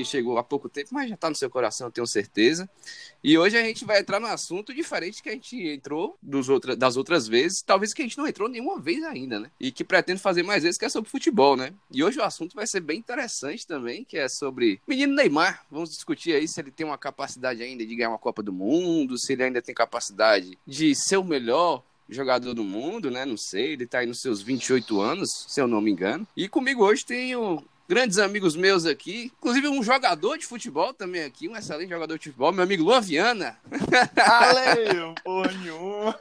que chegou há pouco tempo, mas já tá no seu coração, eu tenho certeza. E hoje a gente vai entrar num assunto diferente que a gente entrou dos outra, das outras vezes. Talvez que a gente não entrou nenhuma vez ainda, né? E que pretende fazer mais vezes, que é sobre futebol, né? E hoje o assunto vai ser bem interessante também, que é sobre menino Neymar. Vamos discutir aí se ele tem uma capacidade ainda de ganhar uma Copa do Mundo, se ele ainda tem capacidade de ser o melhor jogador do mundo, né? Não sei, ele tá aí nos seus 28 anos, se eu não me engano. E comigo hoje tenho grandes amigos meus aqui, inclusive um jogador de futebol também aqui, um excelente jogador de futebol, meu amigo Luan Viana. Valeu, porra nenhuma.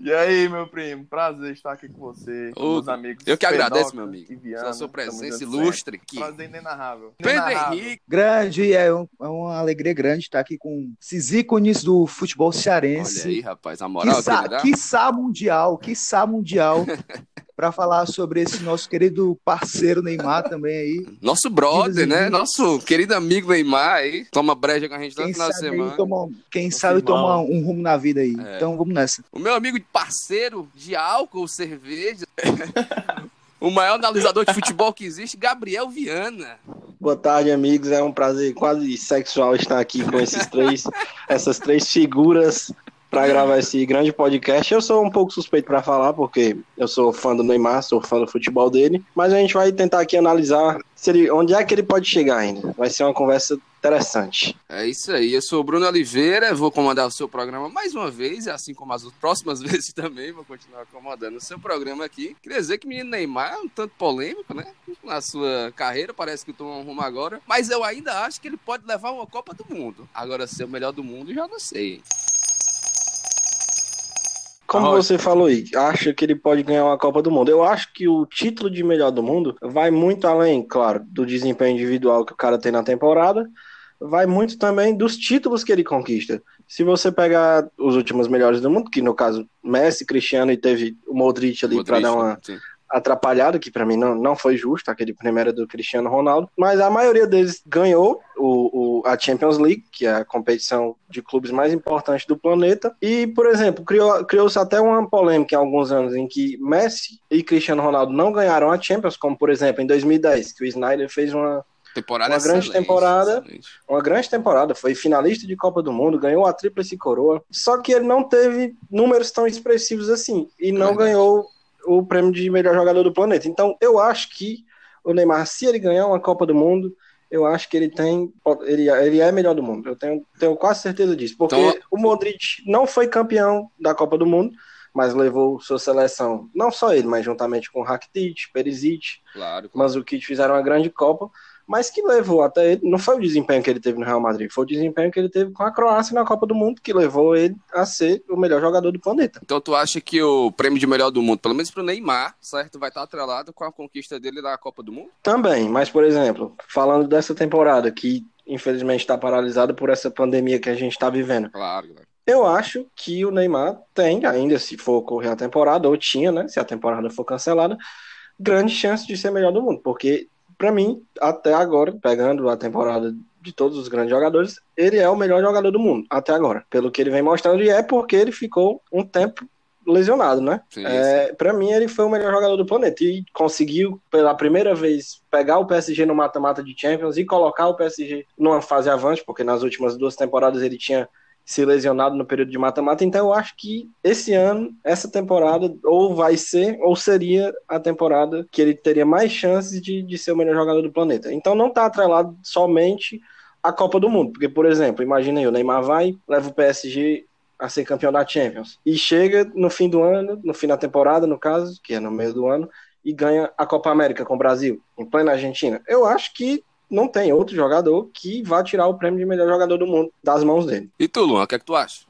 E aí, meu primo, prazer estar aqui com você, com Ô, amigos. Eu que agradeço, Pedoca meu amigo, Viana, pela sua presença ilustre certo. aqui. Prazer inenarrável. Pedro. Henrique, Grande, é, um- é uma alegria grande estar aqui com esses ícones do futebol olha cearense. aí, rapaz, a moral que quiçá, ele dá. quiçá mundial, quiçá mundial, para falar sobre esse nosso querido parceiro Neymar também aí. Nosso brother, né? Nosso querido amigo Neymar aí, toma breja com a gente Quem final de sabe, aí semana. toma, quem sabe tomar um rumo na vida aí. É. Então vamos nessa. O meu amigo parceiro de álcool, cerveja. o maior analisador de futebol que existe, Gabriel Viana. Boa tarde, amigos. É um prazer quase sexual estar aqui com esses três, essas três figuras para gravar esse grande podcast. Eu sou um pouco suspeito para falar, porque eu sou fã do Neymar, sou fã do futebol dele, mas a gente vai tentar aqui analisar ele, onde é que ele pode chegar ainda. Vai ser uma conversa interessante. É isso aí, eu sou o Bruno Oliveira, vou comandar o seu programa mais uma vez, assim como as próximas vezes também, vou continuar comandando o seu programa aqui. Queria dizer que o menino Neymar é um tanto polêmico, né? Na sua carreira, parece que tomou um rumo agora, mas eu ainda acho que ele pode levar uma Copa do Mundo. Agora, ser o melhor do mundo, já não sei. Como você falou aí, acha que ele pode ganhar uma Copa do Mundo? Eu acho que o título de melhor do mundo vai muito além, claro, do desempenho individual que o cara tem na temporada, vai muito também dos títulos que ele conquista. Se você pegar os últimos melhores do mundo, que no caso Messi, Cristiano e teve o Modric ali para dar uma sim. Atrapalhada, que pra mim não, não foi justo, aquele primeiro do Cristiano Ronaldo, mas a maioria deles ganhou o, o- a Champions League, que é a competição de clubes mais importante do planeta, e, por exemplo, criou- criou-se até uma polêmica em alguns anos em que Messi e Cristiano Ronaldo não ganharam a Champions, como, por exemplo, em 2010, que o Snyder fez uma, Temporada Uma grande temporada. excelente. uma grande temporada, foi finalista de Copa do Mundo, ganhou a tríplice coroa, só que ele não teve números tão expressivos assim, e não ganhou o prêmio de melhor jogador do planeta. Então, eu acho que o Neymar, se ele ganhar uma Copa do Mundo, eu acho que ele tem, ele, ele é melhor do mundo. Eu tenho, tenho quase certeza disso, porque Então- o Modric não foi campeão da Copa do Mundo, mas levou sua seleção, não só ele, mas juntamente com Rakitic, Perisic, Claro, claro. Mandzukic fizeram uma grande Copa, mas que levou até ele, não foi o desempenho que ele teve no Real Madrid, foi o desempenho que ele teve com a Croácia na Copa do Mundo que levou ele a ser o melhor jogador do planeta. Então tu acha que o prêmio de melhor do mundo, pelo menos pro Neymar, certo, vai estar atrelado com a conquista dele da Copa do Mundo? Também, mas por exemplo, falando dessa temporada que infelizmente está paralisada por essa pandemia que a gente está vivendo, Claro, claro. eu acho que o Neymar tem, ainda se for ocorrer a temporada, ou tinha, né, se a temporada for cancelada, grande chance de ser melhor do mundo, porque para mim, até agora, pegando a temporada de todos os grandes jogadores, ele é o melhor jogador do mundo, até agora, pelo que ele vem mostrando, e é porque ele ficou um tempo lesionado, né? Sim, É, para mim, ele foi o melhor jogador do planeta e conseguiu, pela primeira vez, pegar o PSG no mata-mata de Champions e colocar o PSG numa fase avante, porque nas últimas duas temporadas ele tinha se lesionado no período de mata-mata. Então, eu acho que esse ano, essa temporada, ou vai ser, ou seria a temporada que ele teria mais chances de, de ser o melhor jogador do planeta. Então, não está atrelado somente à Copa do Mundo, porque, por exemplo, imagina aí, o Neymar vai, leva o PSG a ser campeão da Champions. E chega no fim do ano, no fim da temporada, no caso, que é no meio do ano, e ganha a Copa América com o Brasil, em plena Argentina. Eu acho que não tem outro jogador que vá tirar o prêmio de melhor jogador do mundo das mãos dele. E tu, Luan, o que é que tu acha?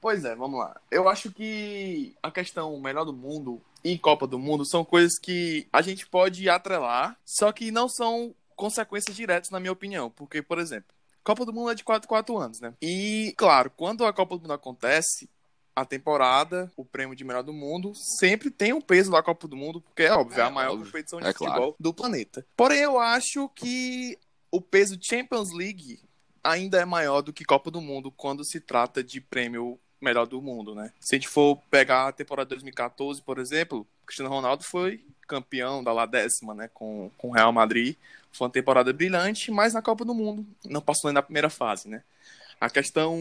Pois é, vamos lá. Eu acho que a questão melhor do mundo e Copa do Mundo são coisas que a gente pode atrelar, só que não são consequências diretas, na minha opinião. Porque, por exemplo, Copa do Mundo é de 4 4 anos, né? E, claro, quando a Copa do Mundo acontece, a temporada, o prêmio de melhor do mundo, sempre tem um peso da Copa do Mundo, porque é óbvio, é, É, a maior óbvio. competição de É futebol claro. do planeta. Porém, eu acho que o peso Champions League ainda é maior do que Copa do Mundo quando se trata de prêmio melhor do mundo, né? Se a gente for pegar a temporada 2014, por exemplo, Cristiano Ronaldo foi campeão da lá décima, né, com, com o Real Madrid. Foi uma temporada brilhante, mas na Copa do Mundo não passou nem na primeira fase, né? A questão,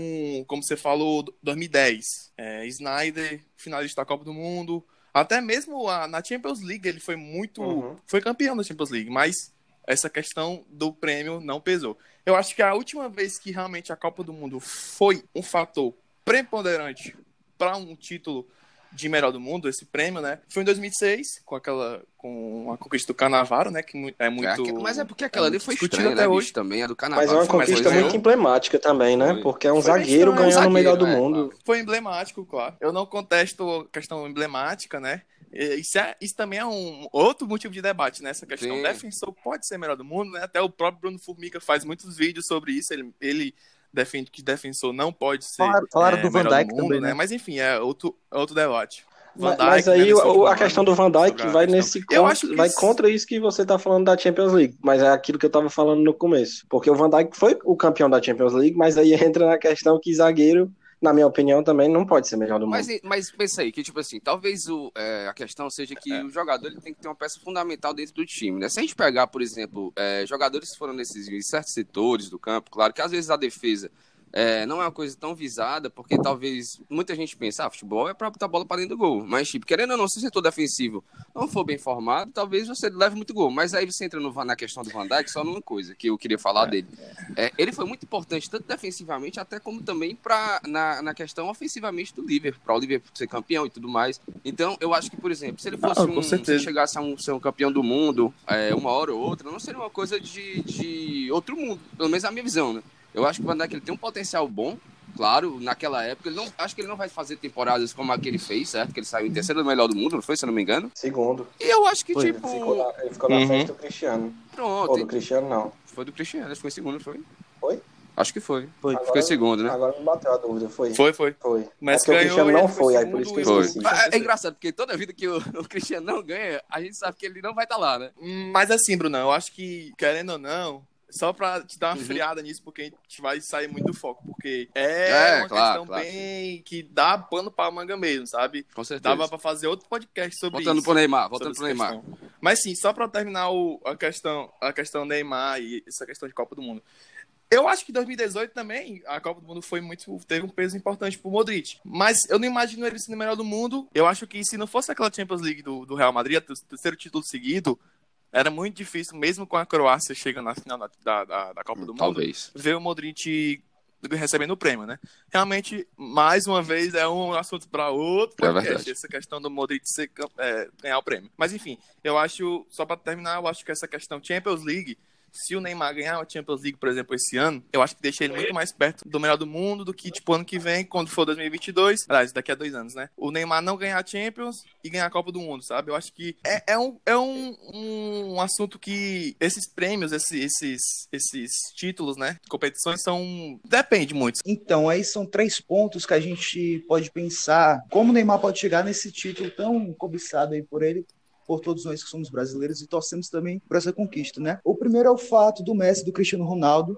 como você falou, 2010, é, Snyder, finalista da Copa do Mundo, até mesmo a, na Champions League ele foi muito, uhum. foi campeão da Champions League, mas essa questão do prêmio não pesou. Eu acho que a última vez que realmente a Copa do Mundo foi um fator preponderante para um título de melhor do mundo, esse prêmio, né? Foi em 2006, com aquela com a conquista do Canavaro, né, que é muito é, Mas é porque aquela é ali foi estranha, até né, hoje também, a do Canavaro. Mas é uma conquista muito emblemática também, né? Foi. Porque é um foi zagueiro ganhando o melhor do é, mundo. Claro. Foi emblemático, claro. Eu não contesto a questão emblemática, né? Isso, é, isso também é um outro motivo de debate, né? Essa questão. Sim. Defensor pode ser melhor do mundo, né? Até o próprio Bruno Formiga faz muitos vídeos sobre isso. Ele, ele defende que defensor não pode ser. Falaram, falaram é, do Van Dijk mundo, também, né? né? Mas enfim, é outro, é outro debate. Van Dijk, mas aí né, a questão do Van Dijk vai nesse contra, vai isso... contra isso que você está falando da Champions League, mas é aquilo que eu estava falando no começo, porque o Van Dijk foi o campeão da Champions League, mas aí entra na questão que zagueiro na minha opinião, também não pode ser melhor do mundo. Mas, mas pensa aí, que tipo assim, talvez o, é, a questão seja que é. o jogador ele tem que ter uma peça fundamental dentro do time, né? Se a gente pegar, por exemplo, é, jogadores que foram nesses em certos setores do campo, claro que às vezes a defesa é, não é uma coisa tão visada, porque talvez muita gente pense, ah, futebol é para botar a bola para dentro do gol. Mas, tipo, querendo ou não, se o setor defensivo não for bem formado, talvez você leve muito gol. Mas aí você entra no, na questão do Van Dijk, só numa coisa que eu queria falar é. dele. É, ele foi muito importante, tanto defensivamente, até como também pra, na, na questão ofensivamente do Liverpool, para o Liverpool ser campeão e tudo mais. Então, eu acho que, por exemplo, se ele fosse ah, um, se chegasse a um, ser um campeão do mundo, é, uma hora ou outra, não seria uma coisa de, de outro mundo, pelo menos a minha visão, né? Eu acho que o Van Dijk ele tem um potencial bom, claro, naquela época. Ele não, acho que ele não vai fazer temporadas como a que ele fez, certo? Que ele saiu em terceiro melhor do mundo, não foi, se eu não me engano? Segundo. E eu acho que, foi. tipo. Ele ficou na, ele ficou na uhum. frente do Cristiano. Pronto. Ou do Cristiano, não. Foi do Cristiano, acho que foi segundo, foi? Foi? Acho que foi. Foi. Agora, ficou em segundo, né? Agora me bateu a dúvida, foi? Foi, foi. Foi. Mas é ganhou, o Cristiano não foi, aí por isso que eu esqueci. É, é, engraçado, porque toda vida que o, o, Cristiano não ganha, a gente sabe que ele não vai estar tá lá, né? Mas assim, Bruno, eu acho que, querendo ou não, só pra te dar uma uhum. friada nisso, porque a gente vai sair muito do foco. Porque é, é uma claro, questão claro. bem que dá pano pra manga mesmo, sabe? Com certeza. Dava pra fazer outro podcast sobre voltando isso. Pro Neymar, voltando pro Neymar. Questão. Mas sim, só pra terminar o, a questão a questão Neymar e essa questão de Copa do Mundo. Eu acho que 2018 também a Copa do Mundo foi muito teve um peso importante pro Modric, mas eu não imagino ele sendo o melhor do mundo. Eu acho que se não fosse aquela Champions League do, do Real Madrid, o terceiro título seguido, era muito difícil, mesmo com a Croácia chegando na final da, da, da Copa do Talvez. Mundo, ver o Modric recebendo o prêmio, né? Realmente, mais uma vez, é um assunto para outro é podcast, é essa questão do Modric ser, é, ganhar o prêmio. Mas enfim, eu acho, só para terminar, eu acho que essa questão Champions League se o Neymar ganhar a Champions League, por exemplo, esse ano, eu acho que deixa ele muito mais perto do melhor do mundo do que, tipo, ano que vem, quando for 2022. Aliás, daqui a dois anos, né? O Neymar não ganhar a Champions e ganhar a Copa do Mundo, sabe? Eu acho que é, é, um, é um, um, assunto que esses prêmios, esses, esses, esses títulos, né? Competições são. Depende muito. Então, aí são três pontos que a gente pode pensar como o Neymar pode chegar nesse título tão cobiçado aí por ele por todos nós que somos brasileiros e torcemos também por essa conquista, né? O primeiro é o fato do Messi do Cristiano Ronaldo,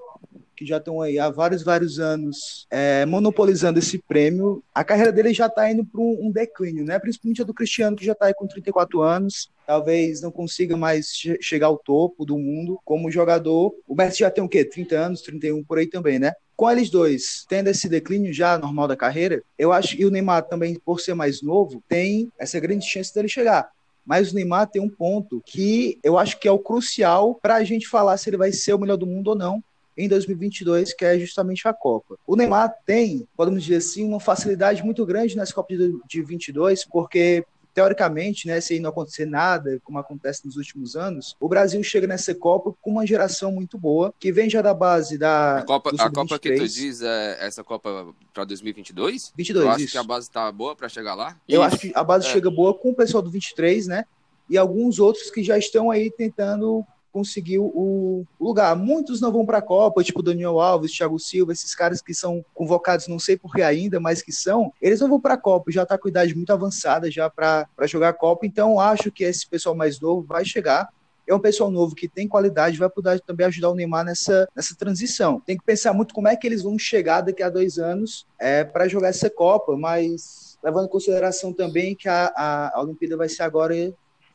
que já estão aí há vários, vários anos é, monopolizando esse prêmio. A carreira dele já está indo para um, declínio, né? Principalmente a do Cristiano, que já está aí com 34 anos. Talvez não consiga mais che chegar ao topo do mundo como jogador. O Messi já tem o quê? 30 anos, 31 por aí também, né? Com eles dois tendo esse declínio já normal da carreira, eu acho que o Neymar também, por ser mais novo, tem essa grande chance dele chegar. Mas o Neymar tem um ponto que eu acho que é o crucial para a gente falar se ele vai ser o melhor do mundo ou não em 2022, que é justamente a Copa. O Neymar tem, podemos dizer assim, uma facilidade muito grande nessa Copa de 22, porque teoricamente, né, se não acontecer nada, como acontece nos últimos anos, o Brasil chega nessa Copa com uma geração muito boa, que vem já da base da. A Copa, a Copa que tu diz é essa Copa para 2022? 22, Eu acho isso. que a base tá boa para chegar lá? Eu acho que a base é. chega boa com o pessoal do 23, né? E alguns outros que já estão aí tentando conseguiu o lugar. Muitos não vão para a Copa, tipo Daniel Alves, Thiago Silva, esses caras que são convocados, não sei por que ainda, mas que são, eles não vão para a Copa, já está com idade muito avançada já para jogar a Copa, então acho que esse pessoal mais novo vai chegar. é um pessoal novo que tem qualidade, vai poder também ajudar o Neymar nessa, nessa transição. Tem que pensar muito como é que eles vão chegar daqui a dois anos é, para jogar essa Copa, mas levando em consideração também que a, a, Olimpíada vai ser agora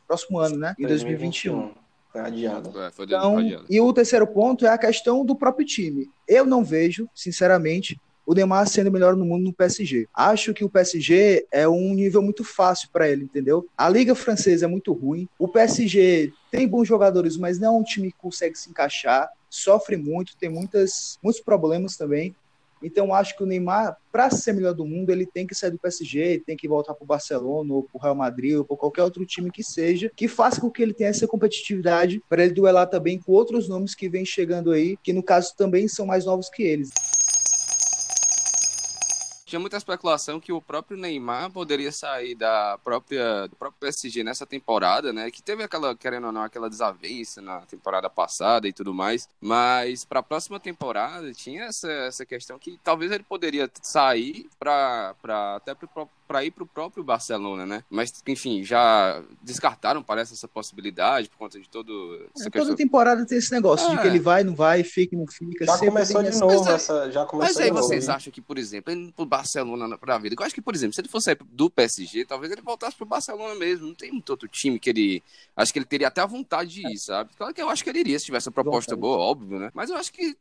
próximo ano, né? Em 2021. Foi adiado. É, foi Então, adiado. e o terceiro ponto é a questão do próprio time. Eu não vejo, sinceramente, o Neymar sendo melhor no mundo no PSG. Acho que o PSG é um nível muito fácil para ele, entendeu? A liga francesa é muito ruim. O PSG tem bons jogadores, mas não é um time que consegue se encaixar. Sofre muito, tem muitas, muitos problemas também. Então acho que o Neymar, para ser melhor do mundo, ele tem que sair do PSG, tem que voltar para o Barcelona ou para o Real Madrid ou para qualquer outro time que seja, que faça com que ele tenha essa competitividade para ele duelar também com outros nomes que vêm chegando aí, que no caso também são mais novos que eles. Tinha muita especulação que o próprio Neymar poderia sair da própria, do próprio PSG nessa temporada, né? Que teve aquela, querendo ou não, aquela desavença na temporada passada e tudo mais. Mas para a próxima temporada tinha essa, essa questão que talvez ele poderia sair para até para ir para o próprio Barcelona, né? Mas, enfim, já descartaram, parece, essa possibilidade por conta de todo essa É, questão. toda temporada tem esse negócio de É. que ele vai, não vai, fica, não fica. Já começou de novo Mas é- essa. Já começou Mas aí novo. vocês hein? acham que, por exemplo, ele indo pro Barcelona pra vida? Eu acho que, por exemplo, se ele fosse sair do PSG, talvez ele voltasse pro Barcelona mesmo. Não tem muito outro time que ele. Acho que ele teria até a vontade de ir, sabe? Claro que eu acho que ele iria se tivesse uma proposta Vontade. boa, óbvio, né? Mas eu acho que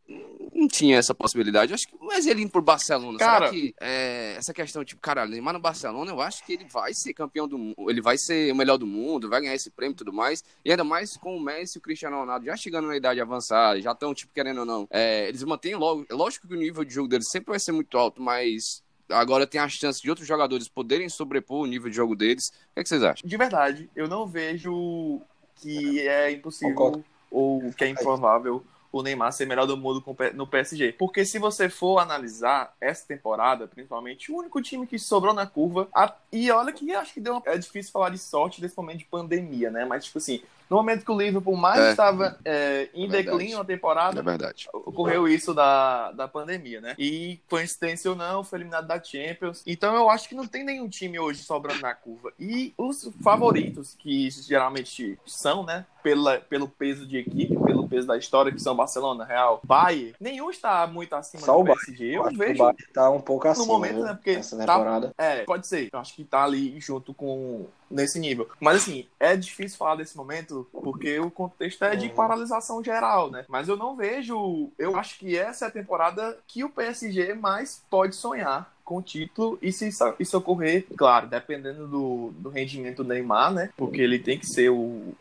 não tinha essa possibilidade. Eu acho que. Mas ele indo pro Barcelona, Cara- será que é, essa questão, tipo, cara, Neymar no Barcelona, eu acho que ele vai ser campeão do mundo, ele vai ser o melhor do mundo, vai ganhar esse prêmio e tudo mais. E ainda mais com o Messi e o Cristiano Ronaldo já chegando na idade avançada, já estão, tipo, querendo ou não. é, eles mantêm logo. Lógico que o nível de jogo deles sempre vai ser muito alto, mas agora tem a chance de outros jogadores poderem sobrepor o nível de jogo deles. O que, é que vocês acham? De verdade, eu não vejo que é impossível Concordo. ou que é improvável o Neymar ser melhor do mundo no PSG. Porque se você for analisar essa temporada, principalmente, o único time que sobrou na curva. a- e olha que acho que deu uma- é difícil falar de sorte nesse momento de pandemia, né? Mas, tipo assim, no momento que o Liverpool mais É. estava é, em Verdade. declínio na temporada, É verdade. ocorreu isso da, da pandemia, né? E, coincidência ou não, foi eliminado da Champions. Então eu acho que não tem nenhum time hoje sobrando na curva. E os favoritos, que geralmente são, né? Pela, pelo peso de equipe, pelo peso da história, que são Barcelona, Real, Bayern, nenhum está muito acima Só do o. PSG. Eu Eu acho que o vejo. Bayern tá um pouco acima, momento, viu, né, porque Essa tá- temporada. É, pode ser. Eu acho que tá ali junto com. Nesse nível. Mas assim, é difícil falar desse momento porque o contexto é de Uhum. paralisação geral, né? Mas eu não vejo. Eu acho que essa é a temporada que o PSG mais pode sonhar com o título e se isso, ocorrer, claro, dependendo do, do rendimento do Neymar, né? Porque ele tem que ser o.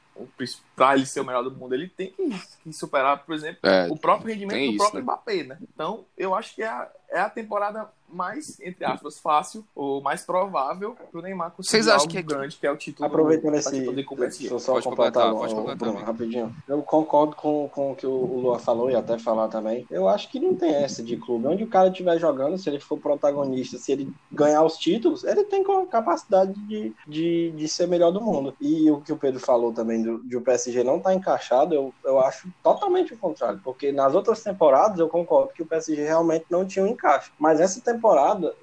Pra ele ser o melhor do mundo, ele tem que, superar, por exemplo, É, o próprio rendimento do isso, próprio né? Mbappé, né? Então, eu acho que é a, é a temporada mais, entre aspas, fácil ou mais provável pro Neymar conseguir Vocês acham algo que é- grande, que é o título Aproveitando pra esse. o. Deixa eu só Pode completar, completar, pode o- o completar, Bruno, rapidinho. Eu concordo com, com o que o, o Luan falou e até falar também. Eu acho que não tem essa de clube. Onde o cara estiver jogando, se ele for protagonista, se ele ganhar os títulos, ele tem capacidade de, de, de ser melhor do mundo. E o que o Pedro falou também do, de o PSG não estar encaixado, eu, eu acho totalmente o contrário. Porque nas outras temporadas eu concordo que o PSG realmente não tinha um encaixe. Mas essa temporada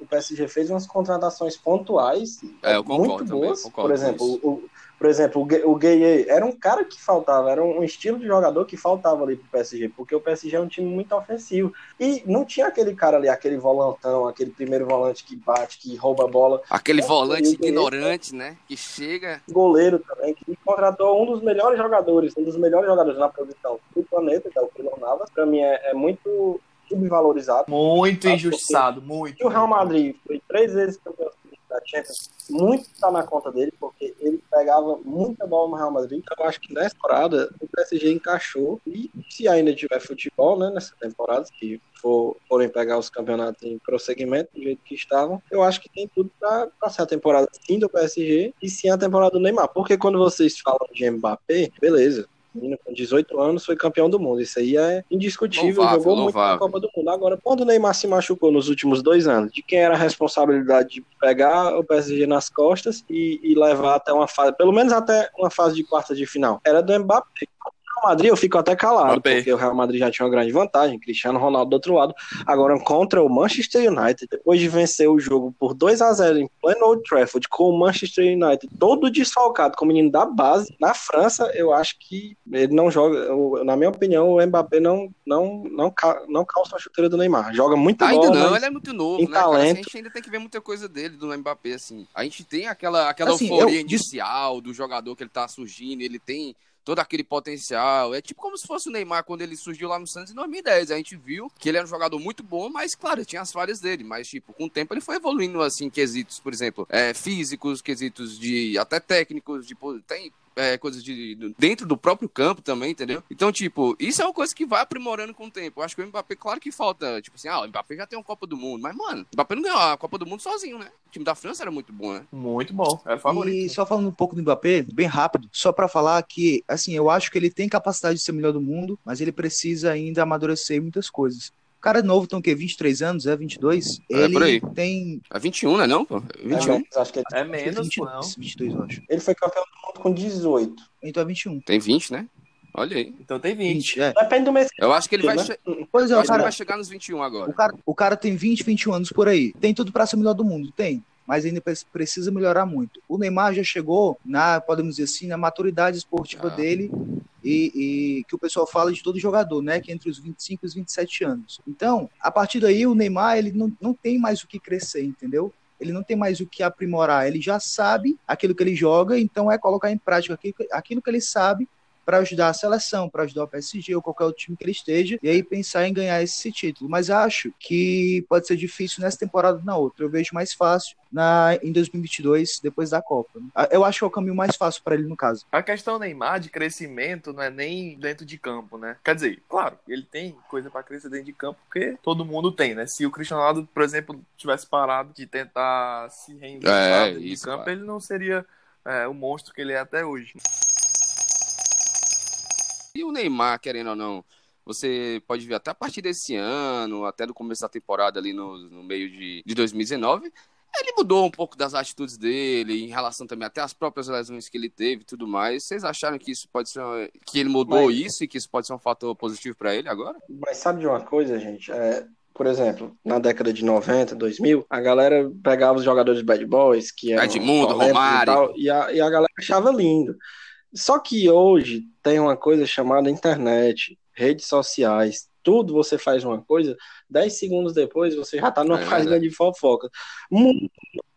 o PSG fez umas contratações pontuais É, eu concordo muito também, boas. concordo Por exemplo, o, por exemplo, o o Gueye era um cara que faltava, era um estilo de jogador que faltava ali pro PSG, porque o PSG é um time muito ofensivo. E não tinha aquele cara ali, aquele volantão, aquele primeiro volante que bate, que rouba a bola. Aquele É, volante ignorante, né? Que chega. Goleiro também, que contratou um dos melhores jogadores, um dos melhores jogadores na posição do planeta, que é o Keylor Navas. Pra mim é, é muito subvalorizado. Muito injustiçado, muito. E o Real Madrid foi três vezes campeão da Champions, muito tá na conta dele, porque ele pegava muita bola no Real Madrid. Então, eu acho que nessa temporada o PSG encaixou. E se ainda tiver futebol, né, nessa temporada, se for, forem pegar os campeonatos em prosseguimento, do jeito que estavam, eu acho que tem tudo pra, pra ser a temporada sim do PSG e sim a temporada do Neymar. Porque quando vocês falam de Mbappé, beleza. Menino com 18 anos foi campeão do mundo. Isso aí é indiscutível. Louvável, jogou muito na louvável. Copa do Mundo. Agora, quando o Neymar se machucou nos últimos dois anos, de quem era a responsabilidade de pegar o PSG nas costas e, e levar até uma fase, pelo menos até uma fase de quarta de final? Era do Mbappé. Madrid eu fico até calado, porque o Real Madrid já tinha uma grande vantagem, Cristiano Ronaldo do outro lado. Agora, contra o Manchester United, depois de vencer o jogo por 2 a 0 em pleno Old Trafford, com o Manchester United todo desfalcado, com o menino da base, na França, eu acho que ele não joga, na minha opinião, o Mbappé não, não, não, não calça a chuteira do Neymar. Joga muito Ainda bola, não, ele é muito novo, né, cara? Assim, talento. a gente ainda tem que ver muita coisa dele, do Mbappé, assim. A gente tem aquela, aquela Assim, euforia eu- inicial do jogador que ele tá surgindo, ele tem todo aquele potencial. É tipo como se fosse o Neymar quando ele surgiu lá no Santos em 2010. A gente viu que ele era um jogador muito bom, mas, claro, tinha as falhas dele. Mas, tipo, com o tempo ele foi evoluindo, assim, quesitos, por exemplo, é, físicos, quesitos de até técnicos, tipo, tem é, coisas de, dentro do próprio campo também, entendeu? Então, tipo, isso é uma coisa que vai aprimorando com o tempo. Eu acho que o Mbappé, claro que falta, tipo assim, ah, o Mbappé já tem uma Copa do Mundo, mas, mano, o Mbappé não ganhou a Copa do Mundo sozinho, né? O time da França era muito bom, né? Muito bom. Era favorito. E só falando um pouco do Mbappé, bem rápido, só pra falar que, assim, eu acho que ele tem capacidade de ser o melhor do mundo, mas ele precisa ainda amadurecer em muitas coisas. O cara é novo, tem o quê? 23 anos, é 22? É, ele por aí. tem É 21, né, não, pô? é 21. menos, acho que ele, É acho que é menos, 22, pô, não. 22, eu acho. ele foi campeão do mundo com 18. Então é 21. Tem 20, né? Olha aí. Então tem 20. 20, é. Depende do mês. Eu acho que ele vai, Né? che- Pois é, eu o acho que ele cara, vai chegar nos 21 agora. o, cara, o cara tem 20, 21 anos por aí. Tem tudo pra ser o melhor do mundo? Tem. Mas ainda pre- precisa melhorar muito. O Neymar já chegou na, podemos dizer assim, na maturidade esportiva Ah. dele e, e que o pessoal fala de todo jogador, né? Que é entre os 25 e os 27 anos. Então, a partir daí, o Neymar, ele não, não tem mais o que crescer, entendeu? Ele não tem mais o que aprimorar. Ele já sabe aquilo que ele joga, então é colocar em prática aquilo, aquilo que ele sabe para ajudar a seleção, para ajudar o PSG ou qualquer outro time que ele esteja, e aí pensar em ganhar esse título. Mas acho que pode ser difícil nessa temporada ou na outra. Eu vejo mais fácil na, em 2022, depois da Copa. Ah, Eu acho que é o caminho mais fácil para ele, no caso. A questão Neymar de crescimento não é nem dentro de campo, né? Quer dizer, claro, ele tem coisa pra crescer dentro de campo, porque todo mundo tem, né? Se o Cristiano Ronaldo, por exemplo, tivesse parado de tentar se reinventar É, dentro isso, de campo, claro. ele não seria é, o monstro que ele é até hoje. E o Neymar, querendo ou não, você pode ver até a partir desse ano, até no começo da temporada ali no, no meio de, de 2019, ele mudou um pouco das atitudes dele, em relação também até às próprias lesões que ele teve e tudo mais. Vocês acharam que isso pode ser. uma- que ele mudou Mas- isso e que isso pode ser um fator positivo pra ele agora? Mas sabe de uma coisa, gente? É, por exemplo, na década de 90, 2000, a galera pegava os jogadores bad boys, que eram Edmundo, Romário. E, tal, e, a, e a galera achava lindo. Só que hoje tem uma coisa chamada internet, redes sociais, tudo você faz uma coisa, 10 segundos depois você já tá numa É página de fofoca. Muitos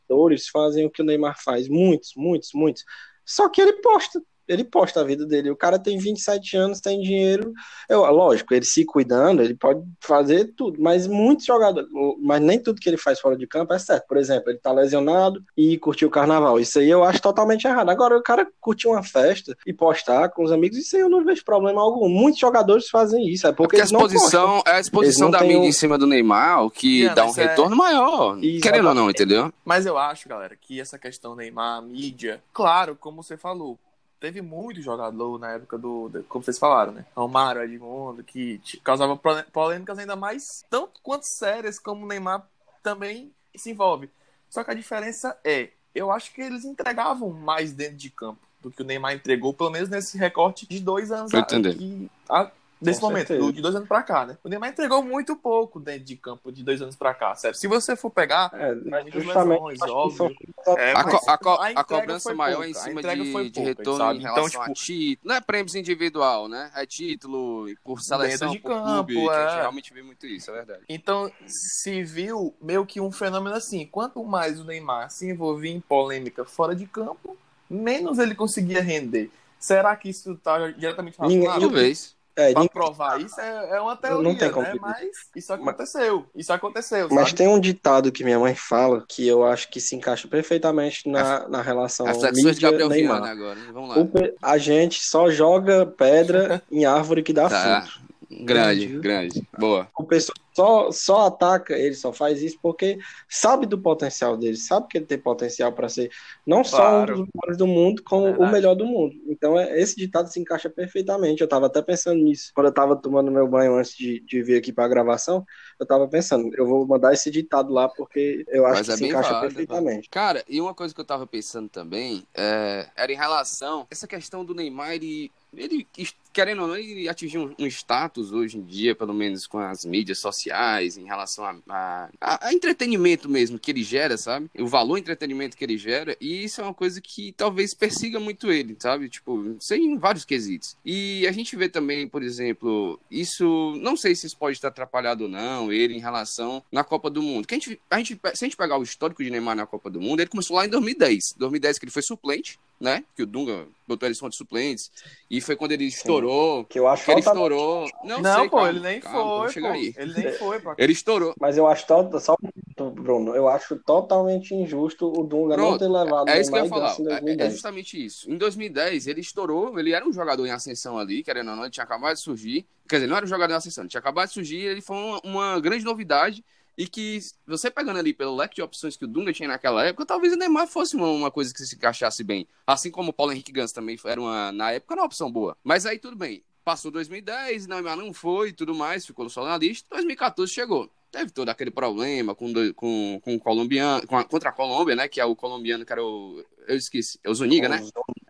jogadores fazem o que o Neymar faz, muitos, muitos, muitos. Só que ele posta. Ele posta a vida dele. O cara tem 27 anos, tem dinheiro. Eu, lógico, ele se cuidando, ele pode fazer tudo, mas muitos jogadores, mas nem tudo que ele faz fora de campo é certo. Por exemplo, ele tá lesionado e curtiu o carnaval. Isso aí eu acho totalmente errado. Agora, o cara curtir uma festa e postar com os amigos, isso aí eu não vejo problema algum. Muitos jogadores fazem isso, é É porque, porque a eles não postam. exposição, é a exposição Eles da mídia um- em cima do Neymar o que dá um é- retorno maior. Exatamente. Querendo ou não, entendeu? Mas eu acho, galera, que essa questão Neymar, mídia, claro, como você falou, teve muito jogador na época do, do- como vocês falaram, né? Romário, Edmundo, que causava polêmicas ainda mais tanto quanto sérias como o Neymar também se envolve. Só que a diferença é, eu acho que eles entregavam mais dentro de campo do que o Neymar entregou, pelo menos nesse recorte de dois anos entendendo. A- desse Com momento, do- de dois anos pra cá, né? O Neymar entregou muito pouco dentro de campo de dois anos pra cá, sério. Se você for pegar É, lesões, que são- óbvio. É, A, co- a co- a a cobrança foi maior pouca, é em a cima de, foi de pouca, retorno sabe? em Então, relação a tipo- título. Não é prêmios individual, né? É título por seleção, Dentro de por campo, clube, que a gente é. realmente vê muito isso, é verdade. Então, se viu meio que um fenômeno assim. Quanto mais o Neymar se envolvia em polêmica fora de campo, menos ele conseguia render. Será que isso está diretamente Ninguém- relacionado? Talvez. É, Pra provar isso é, é uma teoria, Não tem como né? Mas isso aconteceu. Isso aconteceu, Mas sabe? tem um ditado que minha mãe fala que eu acho que se encaixa perfeitamente na, na relação de mídia Gabriel Neymar. Viana agora. né? Vamos lá. O A gente só joga pedra em árvore que dá Tá. fruto. Grande, Grande. grande. Boa. O pessoal só, só ataca, ele só faz isso porque sabe do potencial dele, sabe que ele tem potencial para ser não só Claro. um dos melhores do mundo, como Verdade. o melhor do mundo. Então, é, esse ditado se encaixa perfeitamente. Eu tava até pensando nisso. Quando eu tava tomando meu banho antes de, de vir aqui pra gravação, eu tava pensando, eu vou mandar esse ditado lá porque eu acho Mas que é se encaixa válido, perfeitamente. Cara, e uma coisa que eu tava pensando também é, era em relação a essa questão do Neymar, ele, ele querendo ou não, ele atingiu um, status hoje em dia, pelo menos com as mídias sociais, em relação a, a, a- a entretenimento mesmo que ele gera, sabe? O valor entretenimento que ele gera, e isso é uma coisa que talvez persiga muito ele, sabe? Tipo, sei em vários quesitos. E a gente vê também, por exemplo, isso, não sei se isso pode estar atrapalhado ou não, ele em relação na Copa do Mundo. Que a gente, a gente, se a gente pegar o histórico de Neymar na Copa do Mundo, ele começou lá em 2010. 2010 que ele foi suplente, né? Que o Dunga botou eles contra suplentes. E foi quando ele estourou. Que eu acho Que ele falta- estourou. Não, Não, sei, pô, calma, ele nem calma, foi, pô. aí. Ele nem foi, pô. Ele estourou. Mas eu acho to- só um Bruno, eu acho totalmente injusto o Dunga não Pronto, ter levado É isso que eu ia falar. É- É, 2010. justamente isso. Em 2010, ele estourou, ele era um jogador em ascensão ali, querendo ou não, ele tinha acabado de surgir. Quer dizer, não era um jogador em ascensão, ele tinha acabado de surgir, ele foi uma, uma grande novidade. E que você pegando ali pelo leque de opções que o Dunga tinha naquela época, talvez o Neymar fosse uma, uma coisa que se encaixasse bem. Assim como o Paulo Henrique Gans também era uma, na época, uma opção boa. Mas aí tudo bem. Passou 2010, Neymar não foi tudo mais, ficou só na lista. 2014 chegou. Teve todo aquele problema com, com, com o colombiano, com a- contra a Colômbia, né? Que é o colombiano que era o. Eu esqueci. É o Zuniga, né?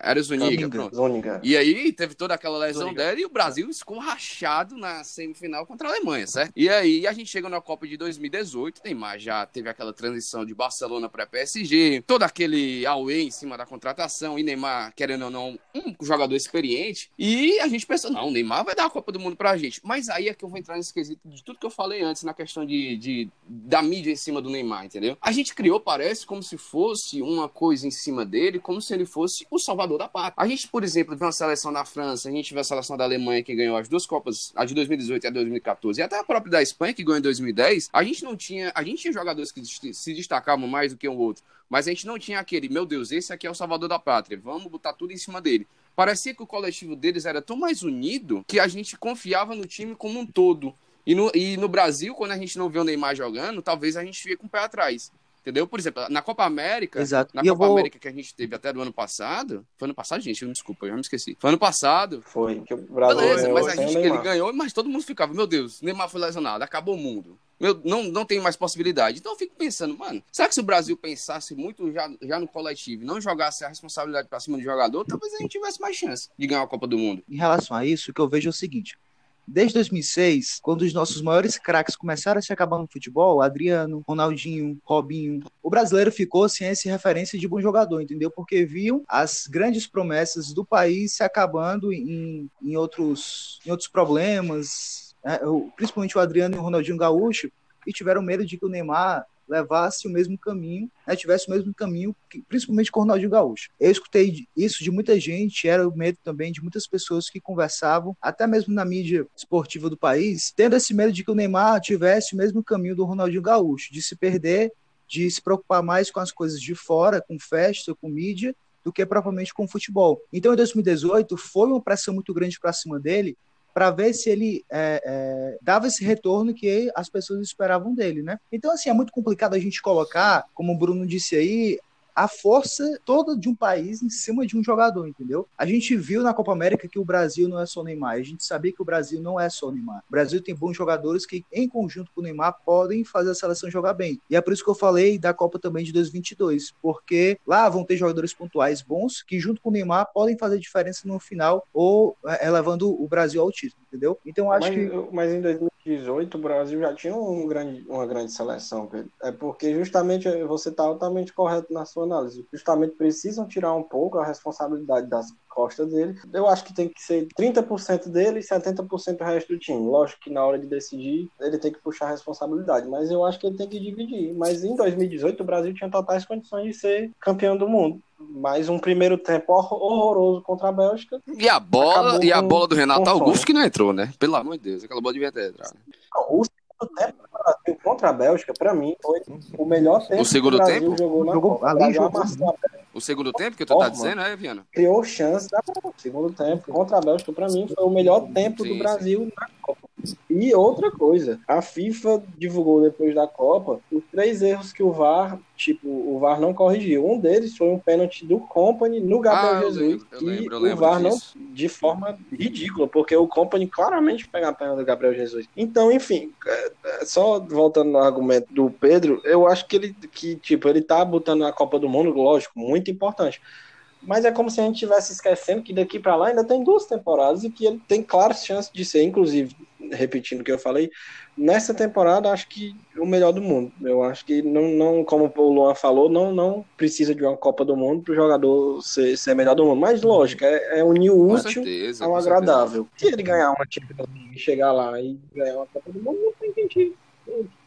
Era o Zuniga, Zuniga. pronto. Zúñiga. E aí teve toda aquela lesão Zuniga. dela e o Brasil escorrachado na semifinal contra a Alemanha, certo? E aí a gente chega na Copa de 2018, Neymar já teve aquela transição de Barcelona para PSG, todo aquele away em cima da contratação e Neymar, querendo ou não, um jogador experiente. E a gente pensou, não, o Neymar vai dar a Copa do Mundo pra gente. Mas aí é que eu vou entrar nesse quesito de tudo que eu falei antes na questão de, de- da mídia em cima do Neymar, entendeu? A gente criou, parece, como se fosse uma coisa em cima dele, como se ele fosse o salvador da pátria. A gente, por exemplo, vê uma seleção da França, a gente vê a seleção da Alemanha que ganhou as duas Copas, a de 2018 e a de 2014, e até a própria da Espanha que ganhou em 2010. A gente não tinha, a gente tinha jogadores que se destacavam mais do que o outro, mas a gente não tinha aquele, meu Deus, esse aqui é o salvador da pátria, vamos botar tudo em cima dele. Parecia que o coletivo deles era tão mais unido que a gente confiava no time como um todo. E no, e no Brasil, quando a gente não vê o Neymar jogando, talvez a gente fique com o pé atrás. Entendeu? Por exemplo, na Copa América, Exato. na E Copa vou- América que a gente teve até do ano passado. Foi ano passado, gente? Eu me desculpa, eu já me esqueci. Foi ano passado. Foi, que o Brasil Beleza, ganhou mas a gente, ele ganhou, mas todo mundo ficava, meu Deus, Neymar foi lesionado, acabou o mundo. Meu, não, não tem mais possibilidade. Então eu fico pensando, mano, será que se o Brasil pensasse muito já, já no coletivo e não jogasse a responsabilidade pra cima do jogador, talvez a gente tivesse mais chance de ganhar a Copa do Mundo. Em relação a isso, o que eu vejo é o seguinte. Desde 2006, quando os nossos maiores craques começaram a se acabar no futebol, Adriano, Ronaldinho, Robinho, o brasileiro ficou sem essa referência de bom jogador, entendeu? Porque viam as grandes promessas do país se acabando em, em, outros, em outros problemas, né? Principalmente o Adriano e o Ronaldinho Gaúcho, e tiveram medo de que o Neymar levasse o mesmo caminho, né, tivesse o mesmo caminho, principalmente com o Ronaldinho Gaúcho. Eu escutei isso de muita gente, era o medo também de muitas pessoas que conversavam, até mesmo na mídia esportiva do país, tendo esse medo de que o Neymar tivesse o mesmo caminho do Ronaldinho Gaúcho, de se perder, de se preocupar mais com as coisas de fora, com festa, com mídia, do que propriamente com o futebol. Então, em 2018, foi uma pressão muito grande para cima dele, para ver se ele é, é, dava esse retorno que as pessoas esperavam dele, né? Então, assim, é muito complicado a gente colocar, como o Bruno disse aí, a força toda de um país em cima de um jogador, entendeu? A gente viu na Copa América que o Brasil não é só Neymar, a gente sabia que o Brasil não é só Neymar. O Brasil tem bons jogadores que, em conjunto com o Neymar, podem fazer a seleção jogar bem. E é por isso que eu falei da Copa também de 2022, porque lá vão ter jogadores pontuais bons que, junto com o Neymar, podem fazer diferença no final ou é, levando o Brasil ao título, entendeu? Então, eu acho mas, que. mas em 2018 o Brasil já tinha um grande, uma grande seleção. É porque justamente você está altamente correto na sua análise. Justamente precisam tirar um pouco a responsabilidade das costas dele. Eu acho que tem que ser 30% dele e 70% o resto do time. Lógico que na hora de decidir ele tem que puxar a responsabilidade, mas eu acho que ele tem que dividir. Mas em 2018 o Brasil tinha totais condições de ser campeão do mundo. Mais um primeiro tempo hor- horroroso contra a Bélgica. E a bola, e a com- bola do Renato Augusto que não entrou, né? Pelo amor de Deus, aquela bola devia ter entrado. O segundo tempo do Brasil contra a Bélgica, para mim, foi o melhor tempo O segundo que o Brasil tempo? jogou na Jogou- Copa. ali jogou O segundo tempo que tu tá dizendo, é, Viana? criou chance da Segundo tempo contra a Bélgica, para mim, foi o melhor tempo Sim, do sim. Brasil na Copa. E outra coisa, a FIFA divulgou depois da Copa os três erros que o VAR, tipo, o VAR não corrigiu. Um deles foi um pênalti do Company no Gabriel Ah, eu Jesus. lembro, eu e lembro, eu o lembro VAR não disso. de forma ridícula, porque o Company claramente pega a perna do Gabriel Jesus. Então, enfim, é, é, só voltando no argumento do Pedro, eu acho que ele que tipo, ele tá botando a Copa do Mundo, lógico, muito importante. Mas é como se a gente estivesse esquecendo que daqui para lá ainda tem duas temporadas e que ele tem claras chances de ser, inclusive, repetindo o que eu falei, nessa temporada acho que o melhor do mundo. Eu acho que não, não como o Luan falou, não, não precisa de uma Copa do Mundo para o jogador ser, ser melhor do mundo. Mas lógico, é, é unir o útil certeza. ao certeza. agradável. Se ele ganhar uma Champions League e chegar lá e ganhar uma Copa do Mundo, não tem tire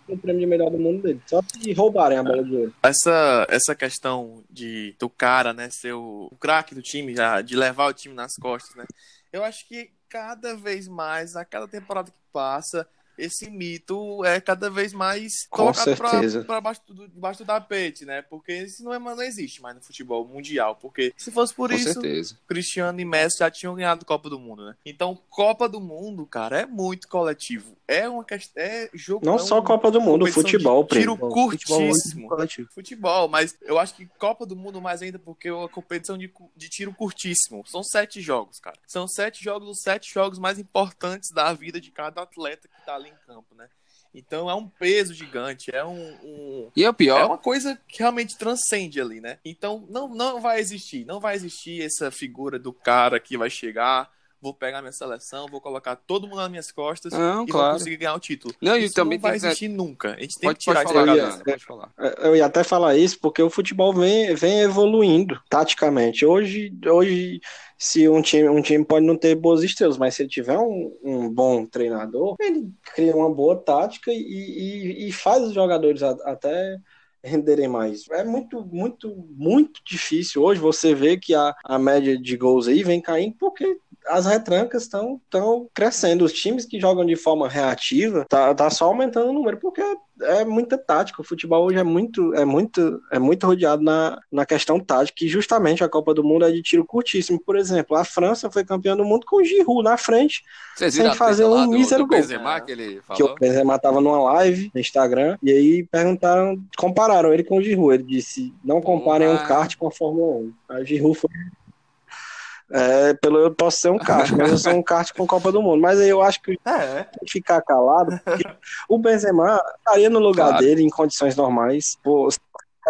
o- o prêmio de melhor do mundo dele. Só se roubarem a bola de ouro. Essa, essa questão de do cara, né, ser o, o craque do time, já, de levar o time nas costas, né? Eu acho que cada vez mais, a cada temporada que passa, esse mito é cada vez mais Com colocado pra baixo do, debaixo do tapete, né? Porque isso não, é, não existe mais no futebol mundial. Porque se fosse por Com isso, certeza. Cristiano e Messi já tinham ganhado Copa do Mundo, né? Então, Copa do Mundo, cara, é muito coletivo. É uma questão. É jogo. Não é só Copa do Mundo, futebol, de tiro primo. Futebol curtíssimo coletivo. futebol, mas eu acho que Copa do Mundo mais ainda porque é uma competição de, de tiro curtíssimo. São sete jogos, cara. São sete jogos, os sete jogos mais importantes da vida de cada atleta que tá ali em campo, né? Então é um peso gigante, é um, um- E é o é pior, uma coisa que realmente transcende ali, né? Então não, não vai existir, não vai existir essa figura do cara que vai chegar, vou pegar minha seleção, vou colocar todo mundo nas minhas costas Não, e vou claro. conseguir ganhar o título. Não, Isso também não vai existir nunca. A gente tem pode, que tirar pode isso da ia- cabeça. Dana, pode falar. Eu ia até falar isso porque o futebol vem, vem evoluindo taticamente. Hoje, hoje se um time, um time pode não ter boas estrelas, mas se ele tiver um, um bom treinador, ele cria uma boa tática e, e, e faz os jogadores a- até renderem mais. É muito, muito, muito difícil hoje você ver que a, a média de gols aí vem caindo porque as retrancas estão tão crescendo. Os times que jogam de forma reativa tá, tá só aumentando o número, porque é muita tática. O futebol hoje é muito, é muito, é muito rodeado na, na questão tática, e justamente a Copa do Mundo é de tiro curtíssimo. Por exemplo, a França foi campeã do mundo com o Giroud na frente, Vocês Sem a fazer um mísero gol. Benzema que ele que o falou? Benzema tava numa live no Instagram, e aí perguntaram, compararam ele com o Giroud. Ele disse, não comparem um kart com a Fórmula 1. Aí o Giroud foi... É, pelo eu posso ser um kart, mas eu sou um kart com Copa do Mundo. Mas aí eu acho que É, tem que ficar calado, porque o Benzema estaria no lugar Claro. dele em condições normais, pô,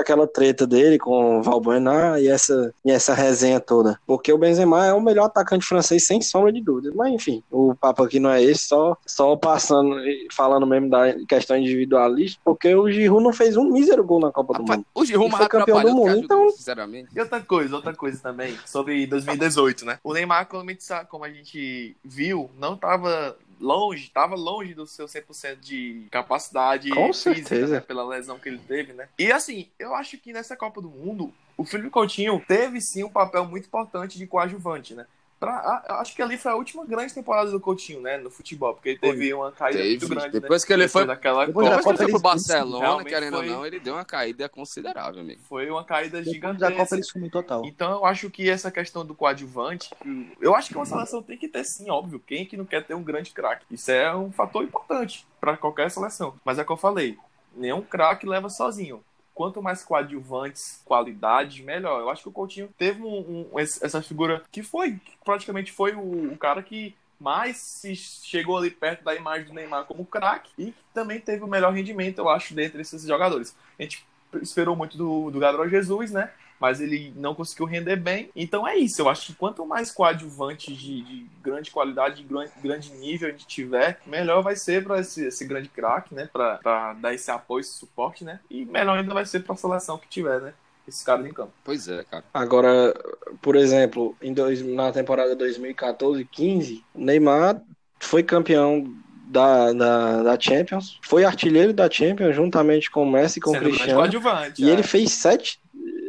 aquela treta dele com o Valbuena e essa, e essa resenha toda. Porque o Benzema é o melhor atacante francês, sem sombra de dúvida. Mas enfim, o papo aqui não é esse, só, só passando e falando mesmo da questão individualista, porque o Giroud não fez um mísero gol na Copa do Rapaz, Mundo. o Giroud mais foi campeão do do mundo, ajudou, então- sinceramente. E outra coisa, outra coisa também, sobre 2018, né? O Neymar, como a gente, como a gente viu, não tava longe, tava longe do seu 100% de capacidade Com física, certeza. né? Pela lesão que ele teve, né? E assim, eu acho que nessa Copa do Mundo, o Felipe Coutinho teve sim um papel muito importante de coadjuvante, né? Pra, acho que ali foi a última grande temporada do Coutinho, né? No futebol, porque ele teve uma caída Teve. muito grande, Depois né? que ele foi- daquela Depois Copa. ele foi pro Barcelona, querendo foi- ou não, ele deu uma caída considerável, amigo. Foi uma caída Depois gigantesca. da Copa ele sumiu total. Então eu acho que essa questão do coadjuvante, eu acho que uma seleção tem que ter sim, óbvio. Quem é que não quer ter um grande craque? Isso é um fator importante para qualquer seleção. Mas é o que eu falei, nenhum craque leva sozinho. Quanto mais coadjuvantes, qualidade, melhor. Eu acho que o Coutinho teve um- um- essa figura que foi, praticamente foi o, o cara que mais se chegou ali perto da imagem do Neymar como craque e também teve o melhor rendimento, eu acho, dentre esses jogadores. A gente esperou muito do, do Gabriel Jesus, né? Mas ele não conseguiu render bem. Então é isso. Eu acho que quanto mais coadjuvantes de, de grande qualidade, de grande, grande nível a gente tiver, melhor vai ser para esse, esse grande craque, né? Para dar esse apoio, esse suporte, né? E melhor ainda vai ser para a seleção que tiver, né? Esses caras em campo. Pois é, cara. Agora, por exemplo, em dois, na temporada 2014-15, o Neymar foi campeão da, da, da Champions, foi artilheiro da Champions juntamente com o Messi e com o Sendo Cristiano. coadjuvante. E é. ele fez sete.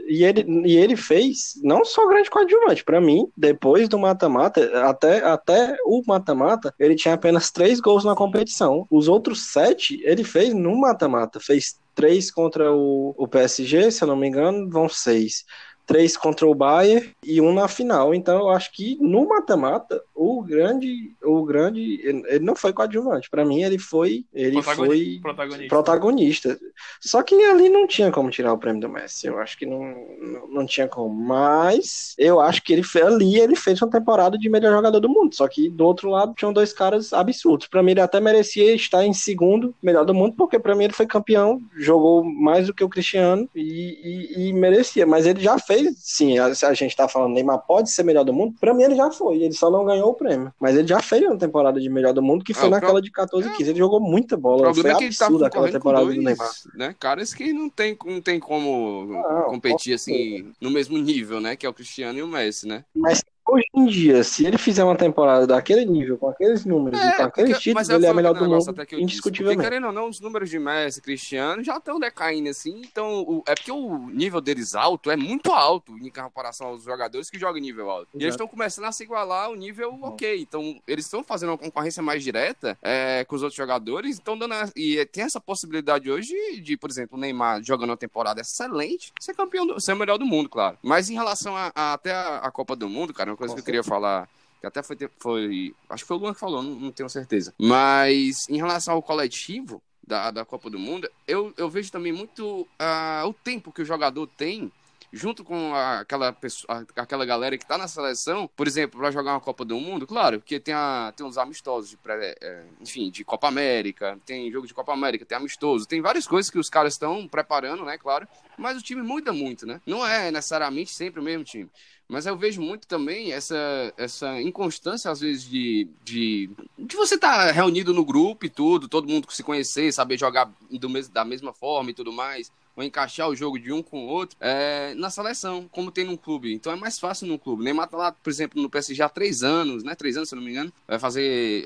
E ele, e ele fez não só grande coadjuvante. Pra mim, depois do mata-mata, até, até o mata-mata, ele tinha apenas três gols na competição. Os outros sete ele fez no mata-mata. Fez três contra o, o PSG, se eu não me engano, vão seis. Três contra o Bayern e um na final. Então eu acho que no mata-mata, o grande, o grande, ele não foi coadjuvante. Para mim, ele foi, ele foi protagonista. protagonista. Só que ali não tinha como tirar o prêmio do Messi. Eu acho que não, não, não tinha como. Mas eu acho que ele ali ele fez uma temporada de melhor jogador do mundo. Só que do outro lado tinham dois caras absurdos. Para mim, ele até merecia estar em segundo melhor do mundo, porque para mim ele foi campeão, jogou mais do que o Cristiano e, e, e merecia. Mas ele já fez, sim. A, a gente tá falando Neymar pode ser melhor do mundo. Para mim ele já foi. Ele só não ganhou o prêmio. Mas ele já fez uma temporada de melhor do mundo que foi Ah, naquela pro- de 14 e 15. Ele jogou muita bola. Foi é que ele tá absurda aquela temporada dois, do Neymar. né? Caras que não tem, não tem como Não, competir com assim no mesmo nível, né? Que é o Cristiano e o Messi, né? Mas hoje em dia, se ele fizer uma temporada daquele nível, com aqueles números e com aqueles porque- títulos, mas ele é melhor do mundo, até que eu disse, indiscutivelmente. Porque, querendo ou não, os números de Messi e Cristiano já estão decaindo assim. Então, o- é porque o nível deles alto é muito alto em comparação aos jogadores que jogam em nível alto. E eles Exato. estão começando a se igualar ao nível ok. Então, eles estão fazendo uma concorrência mais direta é, com os outros jogadores. Estão dando. a- e tem essa possibilidade hoje de, por exemplo, o Neymar jogando uma temporada excelente, ser campeão, do, ser o melhor do mundo, claro. Mas em relação a, a- até a, a Copa do Mundo, cara, coisa Com que eu queria falar que até foi, foi. Acho que foi o Luan que falou, não, não tenho certeza. Mas em relação ao coletivo da, da Copa do Mundo, eu, eu vejo também muito ah, o tempo que o jogador tem. Junto com aquela pessoa, aquela galera que tá na seleção, por exemplo, para jogar uma Copa do Mundo, claro, porque tem, a, tem uns amistosos de pré, é, enfim, de Copa América, tem jogo de Copa América, tem amistoso, tem várias coisas que os caras estão preparando, né, claro, mas o time muda muito, né? Não é necessariamente sempre o mesmo time. Mas eu vejo muito também essa, essa inconstância, às vezes, de, de, de você estar reunido no grupo e tudo, todo mundo se conhecer, saber jogar do mes da mesma forma e tudo mais, ou encaixar o jogo de um com o outro, é, na seleção, como tem num clube. Então é mais fácil num clube. Neymar tá lá, por exemplo, no PSG há três anos, né? Três anos, se eu não me engano. Vai fazer.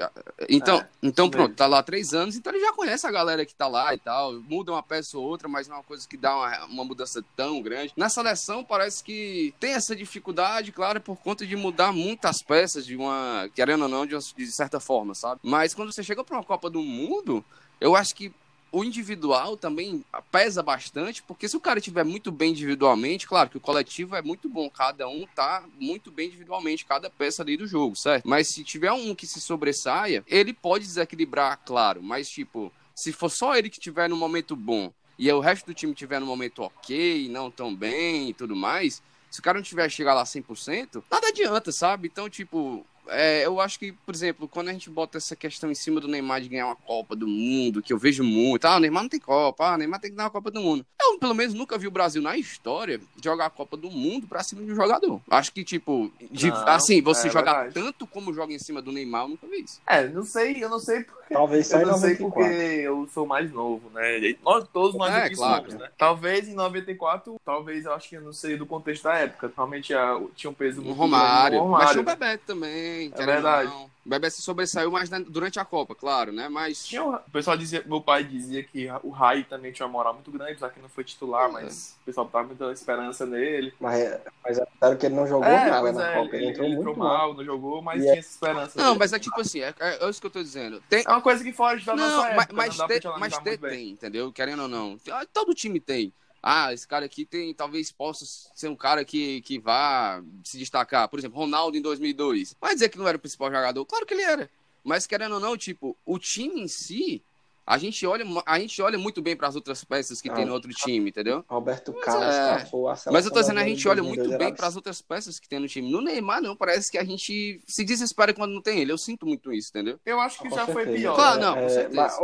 Então, É, então pronto, mesmo. tá lá há três anos, então ele já conhece a galera que tá lá e tal. Muda uma peça ou outra, mas não é uma coisa que dá uma, uma mudança tão grande. Na seleção, parece que tem essa dificuldade, claro, por conta de mudar muitas peças de uma. querendo ou não, de, uma- de certa forma, sabe? Mas quando você chega pra uma Copa do Mundo, eu acho que o individual também pesa bastante, porque se o cara estiver muito bem individualmente, claro que o coletivo é muito bom, cada um tá muito bem individualmente, cada peça ali do jogo, certo? Mas se tiver um que se sobressaia, ele pode desequilibrar, claro, mas tipo, se for só ele que tiver no momento bom e o resto do time tiver no momento ok, não tão bem e tudo mais, se o cara não tiver chegar lá 100%, nada adianta, sabe? Então, tipo, é, eu acho que, por exemplo, quando a gente bota essa questão em cima do Neymar de ganhar uma Copa do Mundo, que eu vejo muito, ah, o Neymar não tem Copa, ah, o Neymar tem que dar uma Copa do Mundo. Eu, pelo menos, nunca vi o Brasil na história jogar a Copa do Mundo pra cima de um jogador. Acho que, tipo, de- Não, assim, você é jogar verdade. tanto como joga em cima do Neymar, eu nunca vi isso. É, não sei, eu não sei. Talvez só Eu em não sei 94. porque eu sou mais novo, né? E Nós, todos nós É, aqui claro. somos, né? Talvez em 94, talvez eu acho que eu não sei do contexto da época. Realmente ah, tinha um peso O muito Romário, grande no mas tinha Romário. o Bebeto também, É verdade. não. O Bebeto se sobressaiu mais na- durante a Copa, claro, né? Mas Tinha um- o pessoal dizia, meu pai dizia que o Rai também tinha uma moral muito grande, apesar que não foi titular, É. mas o pessoal tava muita esperança nele. Mas, mas é claro que ele não jogou é, nada na é, Copa. Ele, ele, entrou ele muito entrou mal. mal, não jogou, mas E tinha essa esperança. Não, dele. mas é tipo assim, é, é, é isso que eu tô dizendo. Tem, É uma coisa que foge da não, nossa mas, época, mas, não mas ter muito bem. tem, entendeu? Querendo ou não. Todo time tem. Ah, esse cara aqui tem, talvez possa ser um cara que, que vá se destacar. Por exemplo, Ronaldo em 2002. Vai dizer que não era o principal jogador? Claro que ele era. Mas querendo ou não, tipo, o time em si, a gente olha, a gente olha muito bem para as outras peças que Ah, tem no outro time, entendeu? Roberto Mas Carlos é. seleção Mas eu tô dizendo, a gente olha 2002 muito bem para as outras peças que tem no time. No Neymar, não, parece que a gente se desespera quando não tem ele. Eu sinto muito isso, entendeu? Eu acho que Com já foi certeza. pior. Claro, não, com certeza. mas,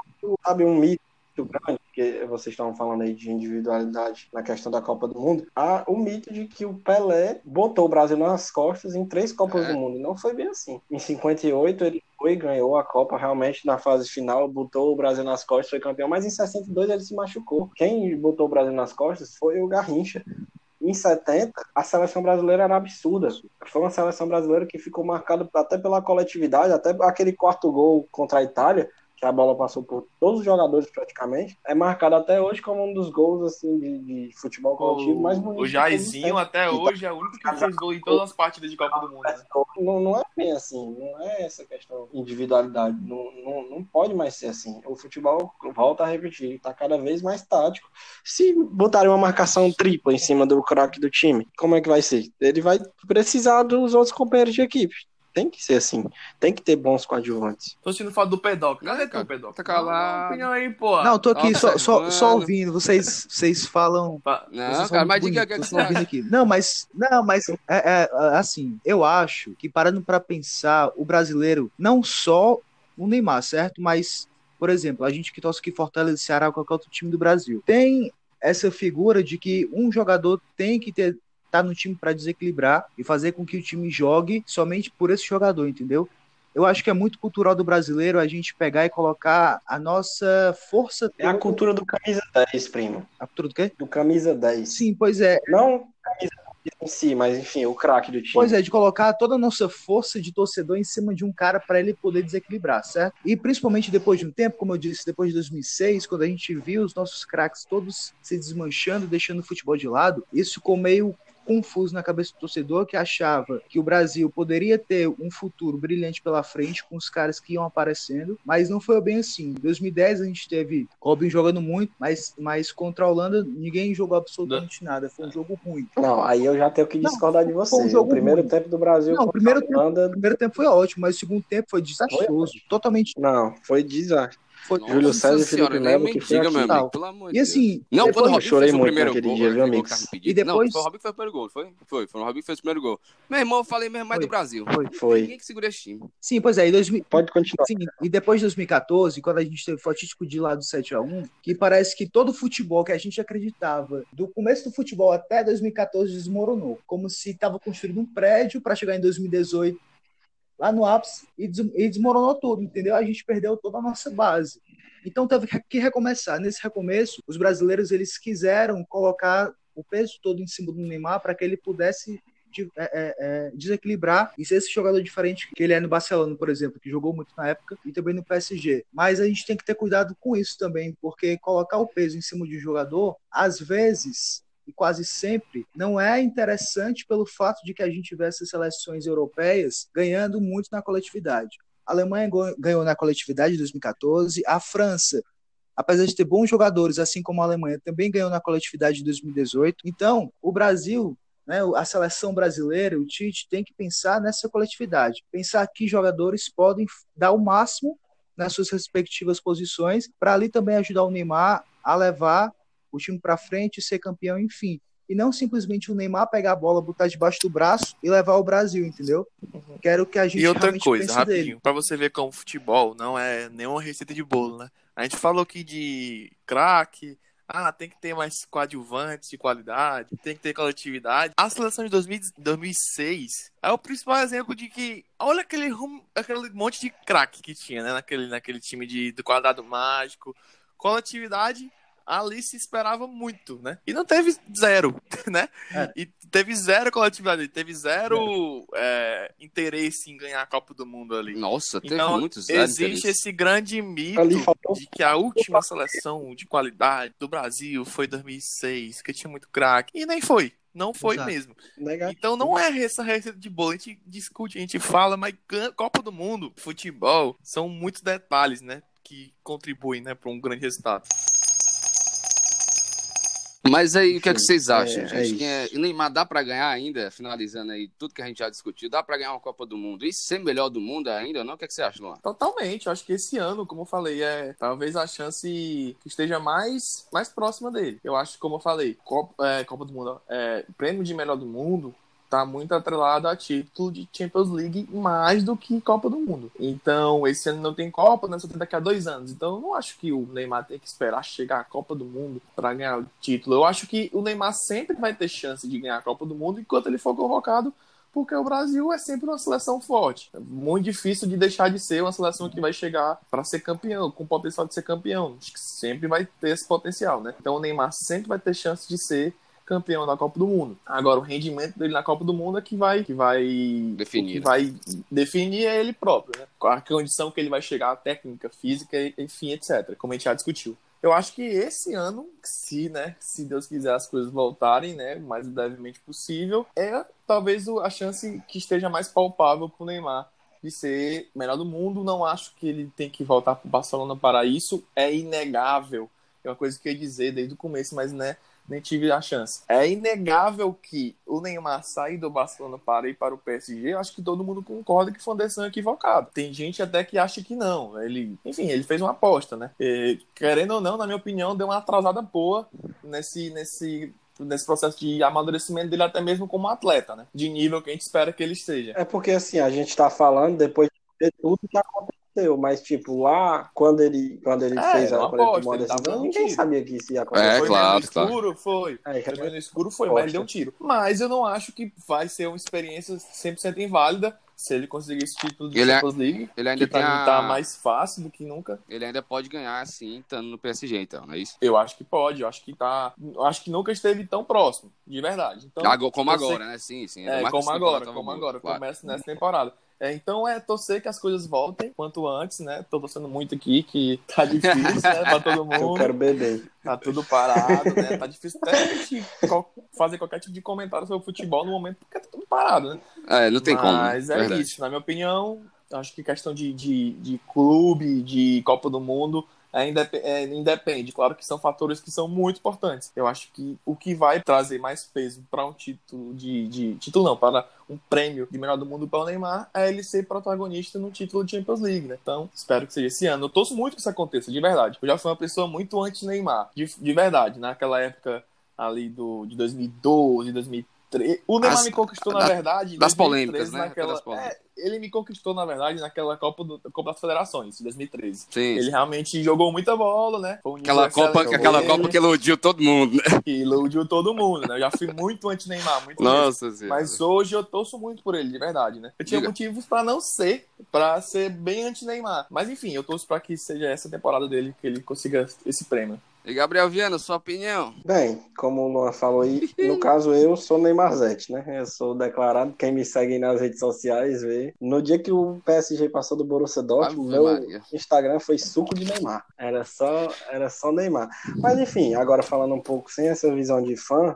sabe um mito muito grande, que vocês estavam falando aí de individualidade na questão da Copa do Mundo, há o mito de que o Pelé botou o Brasil nas costas em três Copas É. do Mundo. Não foi bem assim. Em 58 ele foi, ganhou a Copa realmente na fase final, botou o Brasil nas costas, foi campeão, mas em 62 ele se machucou. Quem botou o Brasil nas costas foi o Garrincha. Em 70, a seleção brasileira era absurda. Foi uma seleção brasileira que ficou marcada até pela coletividade, até aquele quarto gol contra a Itália, que a bola passou por todos os jogadores praticamente, é marcado até hoje como um dos gols assim de, de futebol coletivo mais bonito. o Jairzinho tempos. até hoje é o único que fez gol em todas as partidas de Copa do Mundo. Né? Não, não é bem assim, não é essa questão de individualidade, não, não, não pode mais ser assim. O futebol, volta a repetir, está cada vez mais tático. Se botarem uma marcação tripla em cima do craque do time, como é que vai ser? Ele vai precisar dos outros companheiros de equipe. Tem que ser assim. Tem que ter bons coadjuvantes. Tô sentindo falta do Pedoc. Cadê É, teu cara, Pedoc? tá calado. Opinião aí, pô. Não, tô aqui só, só, só ouvindo. Vocês, vocês falam. Fa- Não, Vocês cara, mas diga o que, é que você aqui. Não, mas, não, mas é, é, assim, eu acho que parando para pensar, o brasileiro, não só o Neymar, certo? Mas, por exemplo, a gente que torce aqui Fortaleza, Ceará, qualquer outro time do Brasil, tem essa figura de que um jogador tem que ter tá no time para desequilibrar e fazer com que o time jogue somente por esse jogador, entendeu? Eu acho que é muito cultural do brasileiro a gente pegar e colocar a nossa força É a cultura do camisa 10, primo. a cultura do quê? Do camisa 10. Sim, pois é. Não camisa 10 em si, mas enfim, o craque do time. Pois é, de colocar toda a nossa força de torcedor em cima de um cara para ele poder desequilibrar, certo? E principalmente depois de um tempo, como eu disse, depois de 2006, quando a gente viu os nossos craques todos se desmanchando, deixando o futebol de lado, isso ficou meio confuso na cabeça do torcedor que achava que o Brasil poderia ter um futuro brilhante pela frente com os caras que iam aparecendo, mas não foi bem assim. Em 2010 a gente teve Robin jogando muito, mas, mas contra a Holanda ninguém jogou absolutamente nada. Foi um jogo ruim. Não, aí eu já tenho que Não, discordar de foi você. um jogo o primeiro ruim. tempo do Brasil Não, contra primeiro a tempo- Holanda, O primeiro tempo foi ótimo, mas o segundo tempo foi desastroso. Totalmente. não, foi desastre. Foi Júlio Nossa César e senhora, Felipe Melo, me que foi diga, aqui. amigo, pelo amor de E assim, Não, depois- quando o Robinho chorei fez o muito primeiro naquele gol, dia, viu, amigos? tava. E depois- Não, foi o Robinho que fez o primeiro gol, foi? Foi, foi o Robinho que fez o primeiro gol. Meu irmão, eu falei mesmo mais do Brasil. Foi. Foi. Ninguém que segura esse time. Sim, pois é, em 2000, Pode continuar. Sim, e depois de 2014, quando a gente teve o fatídico de lá do 7x1, que parece que todo o futebol que a gente acreditava, do começo do futebol até 2014, desmoronou. Como se estava construindo um prédio para chegar em 2018 lá no ápice e, des- desmoronou tudo, entendeu? A gente perdeu toda a nossa base. Então teve que recomeçar. Nesse recomeço, os brasileiros eles quiseram colocar o peso todo em cima do Neymar para que ele pudesse de- é, é, é, desequilibrar e ser esse jogador diferente que ele é no Barcelona, por exemplo, que jogou muito na época e também no PSG. Mas a gente tem que ter cuidado com isso também, porque colocar o peso em cima de um jogador, às vezes e quase sempre, não é interessante pelo fato de que a gente vê essas seleções europeias ganhando muito na coletividade. A Alemanha ganhou na coletividade em 2014, a França apesar de ter bons jogadores, assim como a Alemanha, também ganhou na coletividade de 2018. Então, o Brasil, né, a seleção brasileira, o Tite, tem que pensar nessa coletividade, pensar que jogadores podem dar o máximo nas suas respectivas posições, para ali também ajudar o Neymar a levar o time para frente e ser campeão, enfim. E não simplesmente o Neymar pegar a bola, botar debaixo do braço e levar o Brasil, entendeu? Quero que a gente E outra coisa, pense rapidinho, dele. pra você ver como futebol não é nenhuma receita de bolo, né? A gente falou aqui de craque, ah, tem que ter mais coadjuvantes de qualidade, tem que ter coletividade. A seleção de 2000 2006 é o principal exemplo de que, olha aquele, rum- aquele monte de craque que tinha, né? Naquele, naquele time de, do quadrado mágico. Coletividade, ali se esperava muito, né? E não teve zero, né? É. E teve zero coletividade, teve zero é, interesse em ganhar a Copa do Mundo ali. Nossa, teve Então, muitos zero Existe interesse. esse grande mito de que a última seleção de qualidade do Brasil foi 2006, que tinha muito craque. E nem foi. Não foi Exato. mesmo. Negativo. Então não é essa receita de bolo. A gente discute, a gente fala, mas Copa do Mundo, futebol, são muitos detalhes, né? Que contribuem, né, para um grande resultado. Mas aí, o que é que vocês acham, é- gente? é Quem é... Neymar dá pra ganhar ainda, finalizando aí tudo que a gente já discutiu, dá pra ganhar uma Copa do Mundo e ser melhor do mundo ainda ou não? O que, é que você acha, Luan? Totalmente. Eu acho que esse ano, como eu falei, é talvez a chance que esteja mais, mais próxima dele. Eu acho que, como eu falei, Copa, é, Copa do Mundo, é, prêmio de melhor do mundo tá muito atrelado a título de Champions League mais do que Copa do Mundo. Então, esse ano não tem Copa, né? Só tem daqui a dois anos. Então, eu não acho que o Neymar tem que esperar chegar a Copa do Mundo para ganhar o título. Eu acho que o Neymar sempre vai ter chance de ganhar a Copa do Mundo enquanto ele for convocado porque o Brasil é sempre uma seleção forte. É muito difícil de deixar de ser uma seleção que vai chegar para ser campeão, com potencial de ser campeão. Acho que sempre vai ter esse potencial, né? Então o Neymar sempre vai ter chance de ser campeão da Copa do Mundo. Agora o rendimento dele na Copa do Mundo é que vai que vai Definir, que né? vai definir é ele próprio, né? A condição que ele vai chegar, a técnica, física, enfim, etc. Como a gente já discutiu. Eu acho que esse ano, se, né, se Deus quiser as coisas voltarem, né, o mais brevemente possível, é talvez o- a chance que esteja mais palpável pro Neymar de ser melhor do mundo. Não acho que ele tem que voltar pro Barcelona para isso. É inegável. É uma coisa que eu ia dizer desde o começo, mas né, nem tive a chance. É inegável que o Neymar sair do Barcelona para ir para o PSG, acho que todo mundo concorda que foi uma decisão equivocada. Tem gente até que acha que não. Ele, enfim, ele fez uma aposta, né? E, querendo ou não, na minha opinião, deu uma atrasada boa nesse, nesse nesse processo de amadurecimento dele até mesmo como atleta, né? De nível que a gente espera que ele esteja. É porque assim, a gente tá falando depois de tudo que aconteceu, mas tipo, lá quando ele, quando ele É, fez a uma quando ele tomou a decisão, ninguém tiro. sabia que isso ia acontecer. É, foi claro, meio no claro. escuro, foi. É, Foi meio escuro, foi, Aposta. mas ele deu um tiro. Mas eu não acho que vai ser uma experiência 100% inválida se ele conseguir esse título de Ele é- Champions League. Ele ainda Que tem a... tá mais fácil do que nunca. Ele ainda pode ganhar, assim, estando no PSG, então, não é isso? Eu acho que pode, eu acho que tá. eu Acho que nunca esteve tão próximo, de verdade. Então, Agora- como eu sei- agora, né? Sim, sim. É, como essa agora, como agora. claro. Começa nessa temporada. É, então é torcer que as coisas voltem quanto antes, né? Tô torcendo muito aqui, que tá difícil, né? Pra todo Eu mundo. quero beber. Tá tudo parado, né? Tá difícil até a gente co- fazer qualquer tipo de comentário sobre futebol no momento, porque tá tudo parado, né? É, não tem como. né? Mas é Verdade. isso, na minha opinião, acho que questão de, de, de clube, de Copa do Mundo, é, indep- é, independe. Claro que são fatores que são muito importantes. Eu acho que o que vai trazer mais peso para um título de, de. Título não, para um prêmio de melhor do mundo para o Neymar é ele ser protagonista no título de Champions League, né? Então, espero que seja esse ano. Eu torço muito que isso aconteça, de verdade. Eu já fui uma pessoa muito anti-Neymar, de, de verdade. Naquela época ali do, de 2012, 2013. O Neymar As- me conconquistou, da- na verdade, das 2013, polêmicas, né? Naquela, Das polêmicas. é, ele me conquistou, na verdade, naquela Copa, do, Copa das Federações, em 2013. Sim. Ele realmente jogou muita bola, né? Foi um Aquela Copa, aquela Copa que iludiu todo mundo, né? que iludiu todo mundo, né? Eu já fui muito anti-Neymar, muito mesmo. Nossa senhora. Mas hoje eu torço muito por ele, de verdade, né? Eu tinha Diga. motivos pra não ser, pra ser bem anti-Neymar. Mas enfim, eu torço pra que seja essa temporada dele, que ele consiga esse prêmio. E Gabriel Viana, sua opinião? Bem, como o Luan falou aí, no caso eu sou Neymarzete, né? Eu sou declarado, quem me segue nas redes sociais vê. No dia que o PSG passou do Borussia Dortmund, meu Maria. Instagram foi suco de Neymar. Era só, era só Neymar. Mas enfim, agora falando um pouco sem essa visão de fã,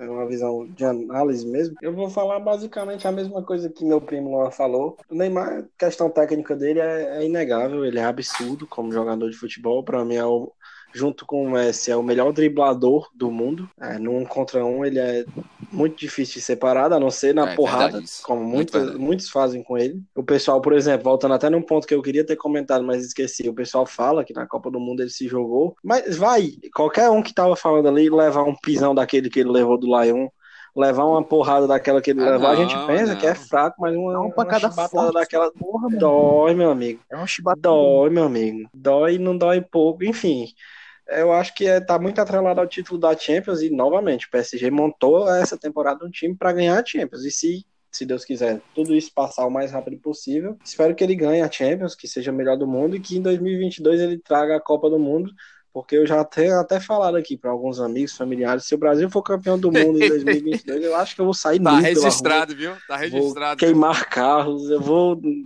uma visão de análise mesmo, eu vou falar basicamente a mesma coisa que meu primo Luan falou. O Neymar, questão técnica dele é, é inegável, ele é absurdo como jogador de futebol. Para mim é o junto com o Messi, é o melhor driblador do mundo. É, num contra um, ele é muito difícil de ser parado, a não ser na É, porrada, verdade isso. como Muito muitos, verdade. muitos fazem com ele. O pessoal, por exemplo, voltando até num ponto que eu queria ter comentado, mas esqueci. O pessoal fala que na Copa do Mundo ele se jogou, mas vai, qualquer um que tava falando ali, levar um pisão daquele que ele levou do Lyon. Levar uma porrada daquela que ele Ah, levou, a gente pensa não. que é fraco, mas uma, É uma pancada chibatada forte. daquela Porra, dói, meu amigo. É um chibatada. Dói, meu amigo. Dói e não dói pouco. Enfim, eu acho que é, tá muito atrelado ao título da Champions e, novamente, o PSG montou essa temporada um time para ganhar a Champions. E se, se Deus quiser, tudo isso passar o mais rápido possível, espero que ele ganhe a Champions, que seja o melhor do mundo e que em 2022 ele traga a Copa do Mundo. Porque eu já tenho até falado aqui para alguns amigos, familiares, se o Brasil for campeão do mundo em 2022, eu acho que eu vou sair Tá rua. registrado, viu? Tá Vou registrado. queimar carros, eu vou.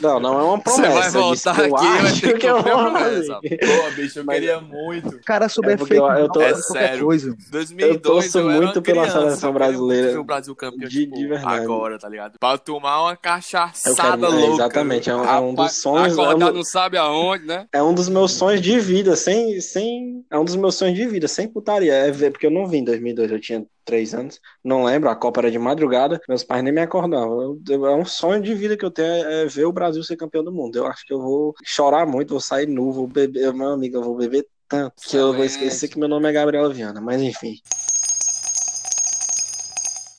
Não, não é uma Você promessa. vai voltar eu aqui, vai acho ter que que eu cumprir a vou fazer. Pô, bicho, eu Mas- queria muito. Cara, sobre É porque efeito, eu- eu tô- É sério. coisa. 2002 torço eu era muito pela criança, seleção eu brasileira. o Brasil campeão, De- tipo, de verdade. agora, tá ligado? Pra tomar uma Eu cachaçada quero, é, louca. exatamente, é um, é um dos sonhos. É Acordar um, não sabe aonde, né? é um dos meus sonhos de vida, sem, sem. É um dos meus sonhos de vida, sem putaria. É ver, porque eu não vim em 2002, eu tinha três anos, não lembro, a Copa era de madrugada, meus pais nem me acordavam. Eu- eu- é um sonho de vida que eu tenho, é, é ver o Brasil ser campeão do mundo. Eu acho que eu vou chorar muito, vou sair nu, vou beber, meu amigo, eu vou beber tanto que eu vou esquecer que meu nome é Gabriel Viana, mas enfim.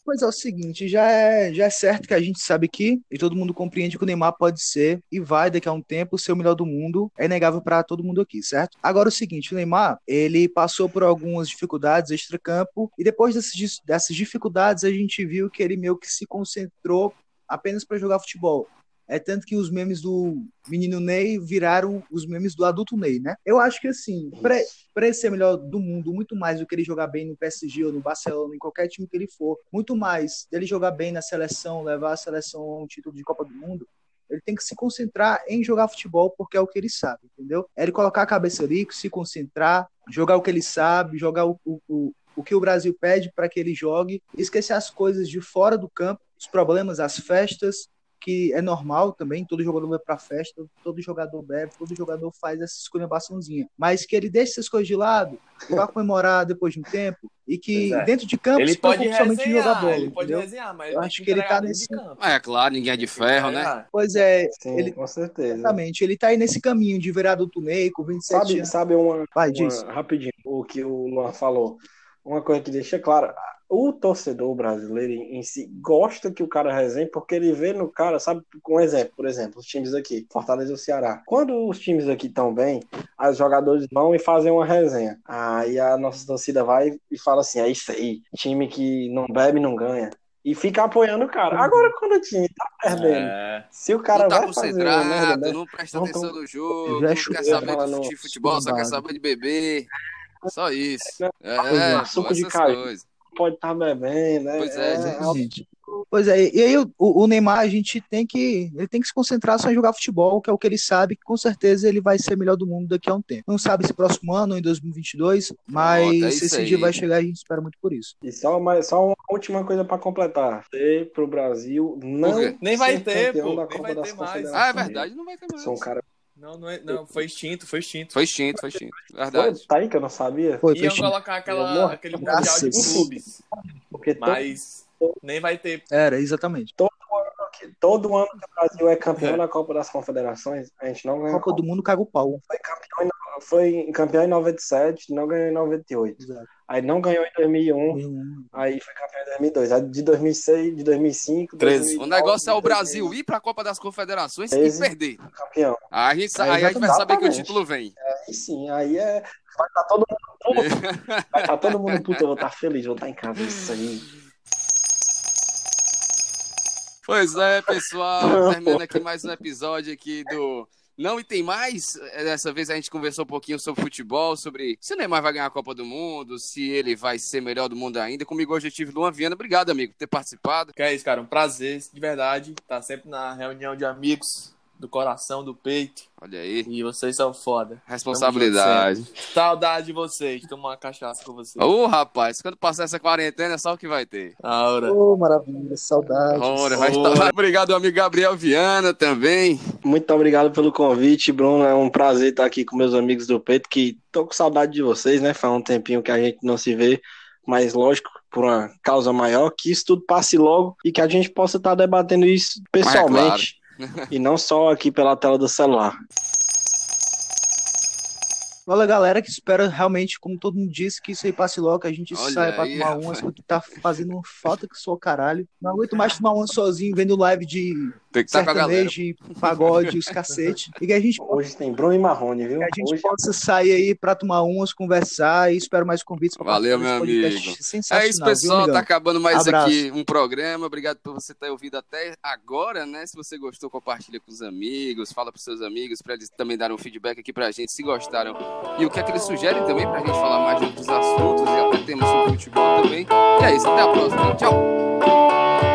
Pois é, o seguinte, já é, já é certo que a gente sabe que, e todo mundo compreende que o Neymar pode ser e vai daqui a um tempo ser o melhor do mundo, é inegável para todo mundo aqui, certo? Agora o seguinte, o Neymar, ele passou por algumas dificuldades extra-campo e depois dessas, dis- dessas dificuldades a gente viu que ele meio que se concentrou apenas para jogar futebol. É tanto que os memes do menino Ney viraram os memes do adulto Ney, né? Eu acho que assim, pra ele ser melhor do mundo, muito mais do que ele jogar bem no PSG ou no Barcelona, em qualquer time que ele for, muito mais dele jogar bem na seleção, levar a seleção a um título de Copa do Mundo, ele tem que se concentrar em jogar futebol porque é o que ele sabe, entendeu? É ele colocar a cabeça ali, se concentrar, jogar o que ele sabe, jogar o, o, o que o Brasil pede para que ele jogue, esquecer as coisas de fora do campo, os problemas, as festas, que é normal também, todo jogador vai pra festa, todo jogador bebe, todo jogador faz essa escolhambaçãozinha. Mas que ele deixe essas coisas de lado, e vá comemorar depois de um tempo, e que é. dentro de campo Ele se pode somente em jogar bola. ele pode entendeu? resenhar, mas Eu acho que ele tá nesse- campo. É claro, ninguém é de ferro, né? Pois é, Sim, ele, com certeza. exatamente, ele tá aí nesse caminho de virar adulto Ney com 27 Sabe, anos. sabe uma, Vai, uma- diz. rapidinho, o que o Luan falou. Uma coisa que deixa claro, o torcedor brasileiro em si gosta que o cara resenhe porque ele vê no cara, sabe, um exemplo, por exemplo, os times aqui, Fortaleza e o Ceará. Quando os times aqui estão bem, os jogadores vão e fazem uma resenha. Aí a nossa torcida vai e fala assim: é isso aí, time que não bebe não ganha. E fica apoiando o cara. Agora, quando o time tá perdendo, É. se o cara não tá vai fazer uma merda concentrado, dessa, não presta não atenção no jogo, não quer saber de futebol, só quer saber de beber. Só isso. É, é, pô, suco de caju. coisas. pode estar bebendo, né? Pois é, gente. Exatamente. Pois é, e aí o, o Neymar, a gente tem que. Ele tem que se concentrar só em jogar futebol, que é o que ele sabe, que com certeza ele vai ser melhor do mundo daqui a um tempo. Não sabe se próximo ano ou em 2022, mas Pronto, é esse aí. dia vai chegar e a gente espera muito por isso. E só, mais, só uma última coisa pra completar. Ter pro Brasil não? Nem vai ter, pô, da nem vai das ter mais. Ah, é verdade, não vai ter mais. Sou um cara. Não, não, é, não, foi extinto, foi extinto. Foi extinto, foi extinto. Foi, Verdade. tá aí que eu não sabia. Foi, Iam foi colocar aquela, aquele mundial de clubes, Porque mas nem vai ter. Era, exatamente. todo ano que o Brasil é campeão da Copa das Confederações, a gente não ganha. Copa do Mundo caga o pau. Foi campeão, em, foi campeão em 97, não ganhou em 98. Exato. Aí não ganhou em 2001, Hum, aí foi campeão em 2002. Aí de 2006, de 2005, 13. 2009, O negócio é o 2013, Brasil ir pra Copa das Confederações e Treze. perder. campeão. Aí a gente, sa- É, aí a gente vai saber que o título vem. Aí sim, aí é. Vai estar todo mundo. vai estar todo mundo puto, eu vou estar feliz, vou estar em casa. Isso aí. Pois é, pessoal, terminando aqui mais um episódio aqui do Não e Tem Mais. Dessa vez a gente conversou um pouquinho sobre futebol, sobre se o Neymar vai ganhar a Copa do Mundo, se ele vai ser melhor do mundo ainda. Comigo hoje eu tive Luan Viana. Obrigado, amigo, por ter participado. Que é isso, cara, um prazer, de verdade. Tá sempre na reunião de amigos, do coração, do peito. Olha aí, E vocês são foda. responsabilidade. Saudade de vocês, tomar uma cachaça com vocês. Ô, rapaz, quando passar essa quarentena é só o que vai ter. A hora. Ô, maravilha, saudades. Ora, vai estar... Obrigado, amigo Gabriel Viana também. Muito obrigado pelo convite, Bruno. É um prazer estar aqui com meus amigos do Peito, que tô com saudade de vocês, né? Faz um tempinho que a gente não se vê, mas lógico, por uma causa maior, que isso tudo passe logo e que a gente possa estar debatendo isso pessoalmente e não só aqui pela tela do celular. Olha, galera, que espera realmente, como todo mundo disse, que isso aí passe logo, que a gente Olha saia pra aí, tomar rapaz. umas, porque tá fazendo uma falta que só caralho. Não aguento mais tomar uma sozinho, vendo live de Tem que estar com a galera. sertanejo, pagode, os cacete. E que a gente Hoje tem Bruno e Marrone, viu? que a gente Hoje possa sair aí pra tomar umas, conversar e espero mais convites pra Valeu, meu amigo. Sensacional, É isso, viu, pessoal. amigão? Tá acabando mais Abraço. aqui um programa. Obrigado por você ter ouvido até agora, né? Se você gostou, compartilha com os amigos, fala pros seus amigos, pra eles também darem um feedback aqui pra gente, se gostaram. E o que é que eles sugerem também pra gente falar mais de outros assuntos e até temas sobre futebol também. E é isso, até a próxima. Tchau!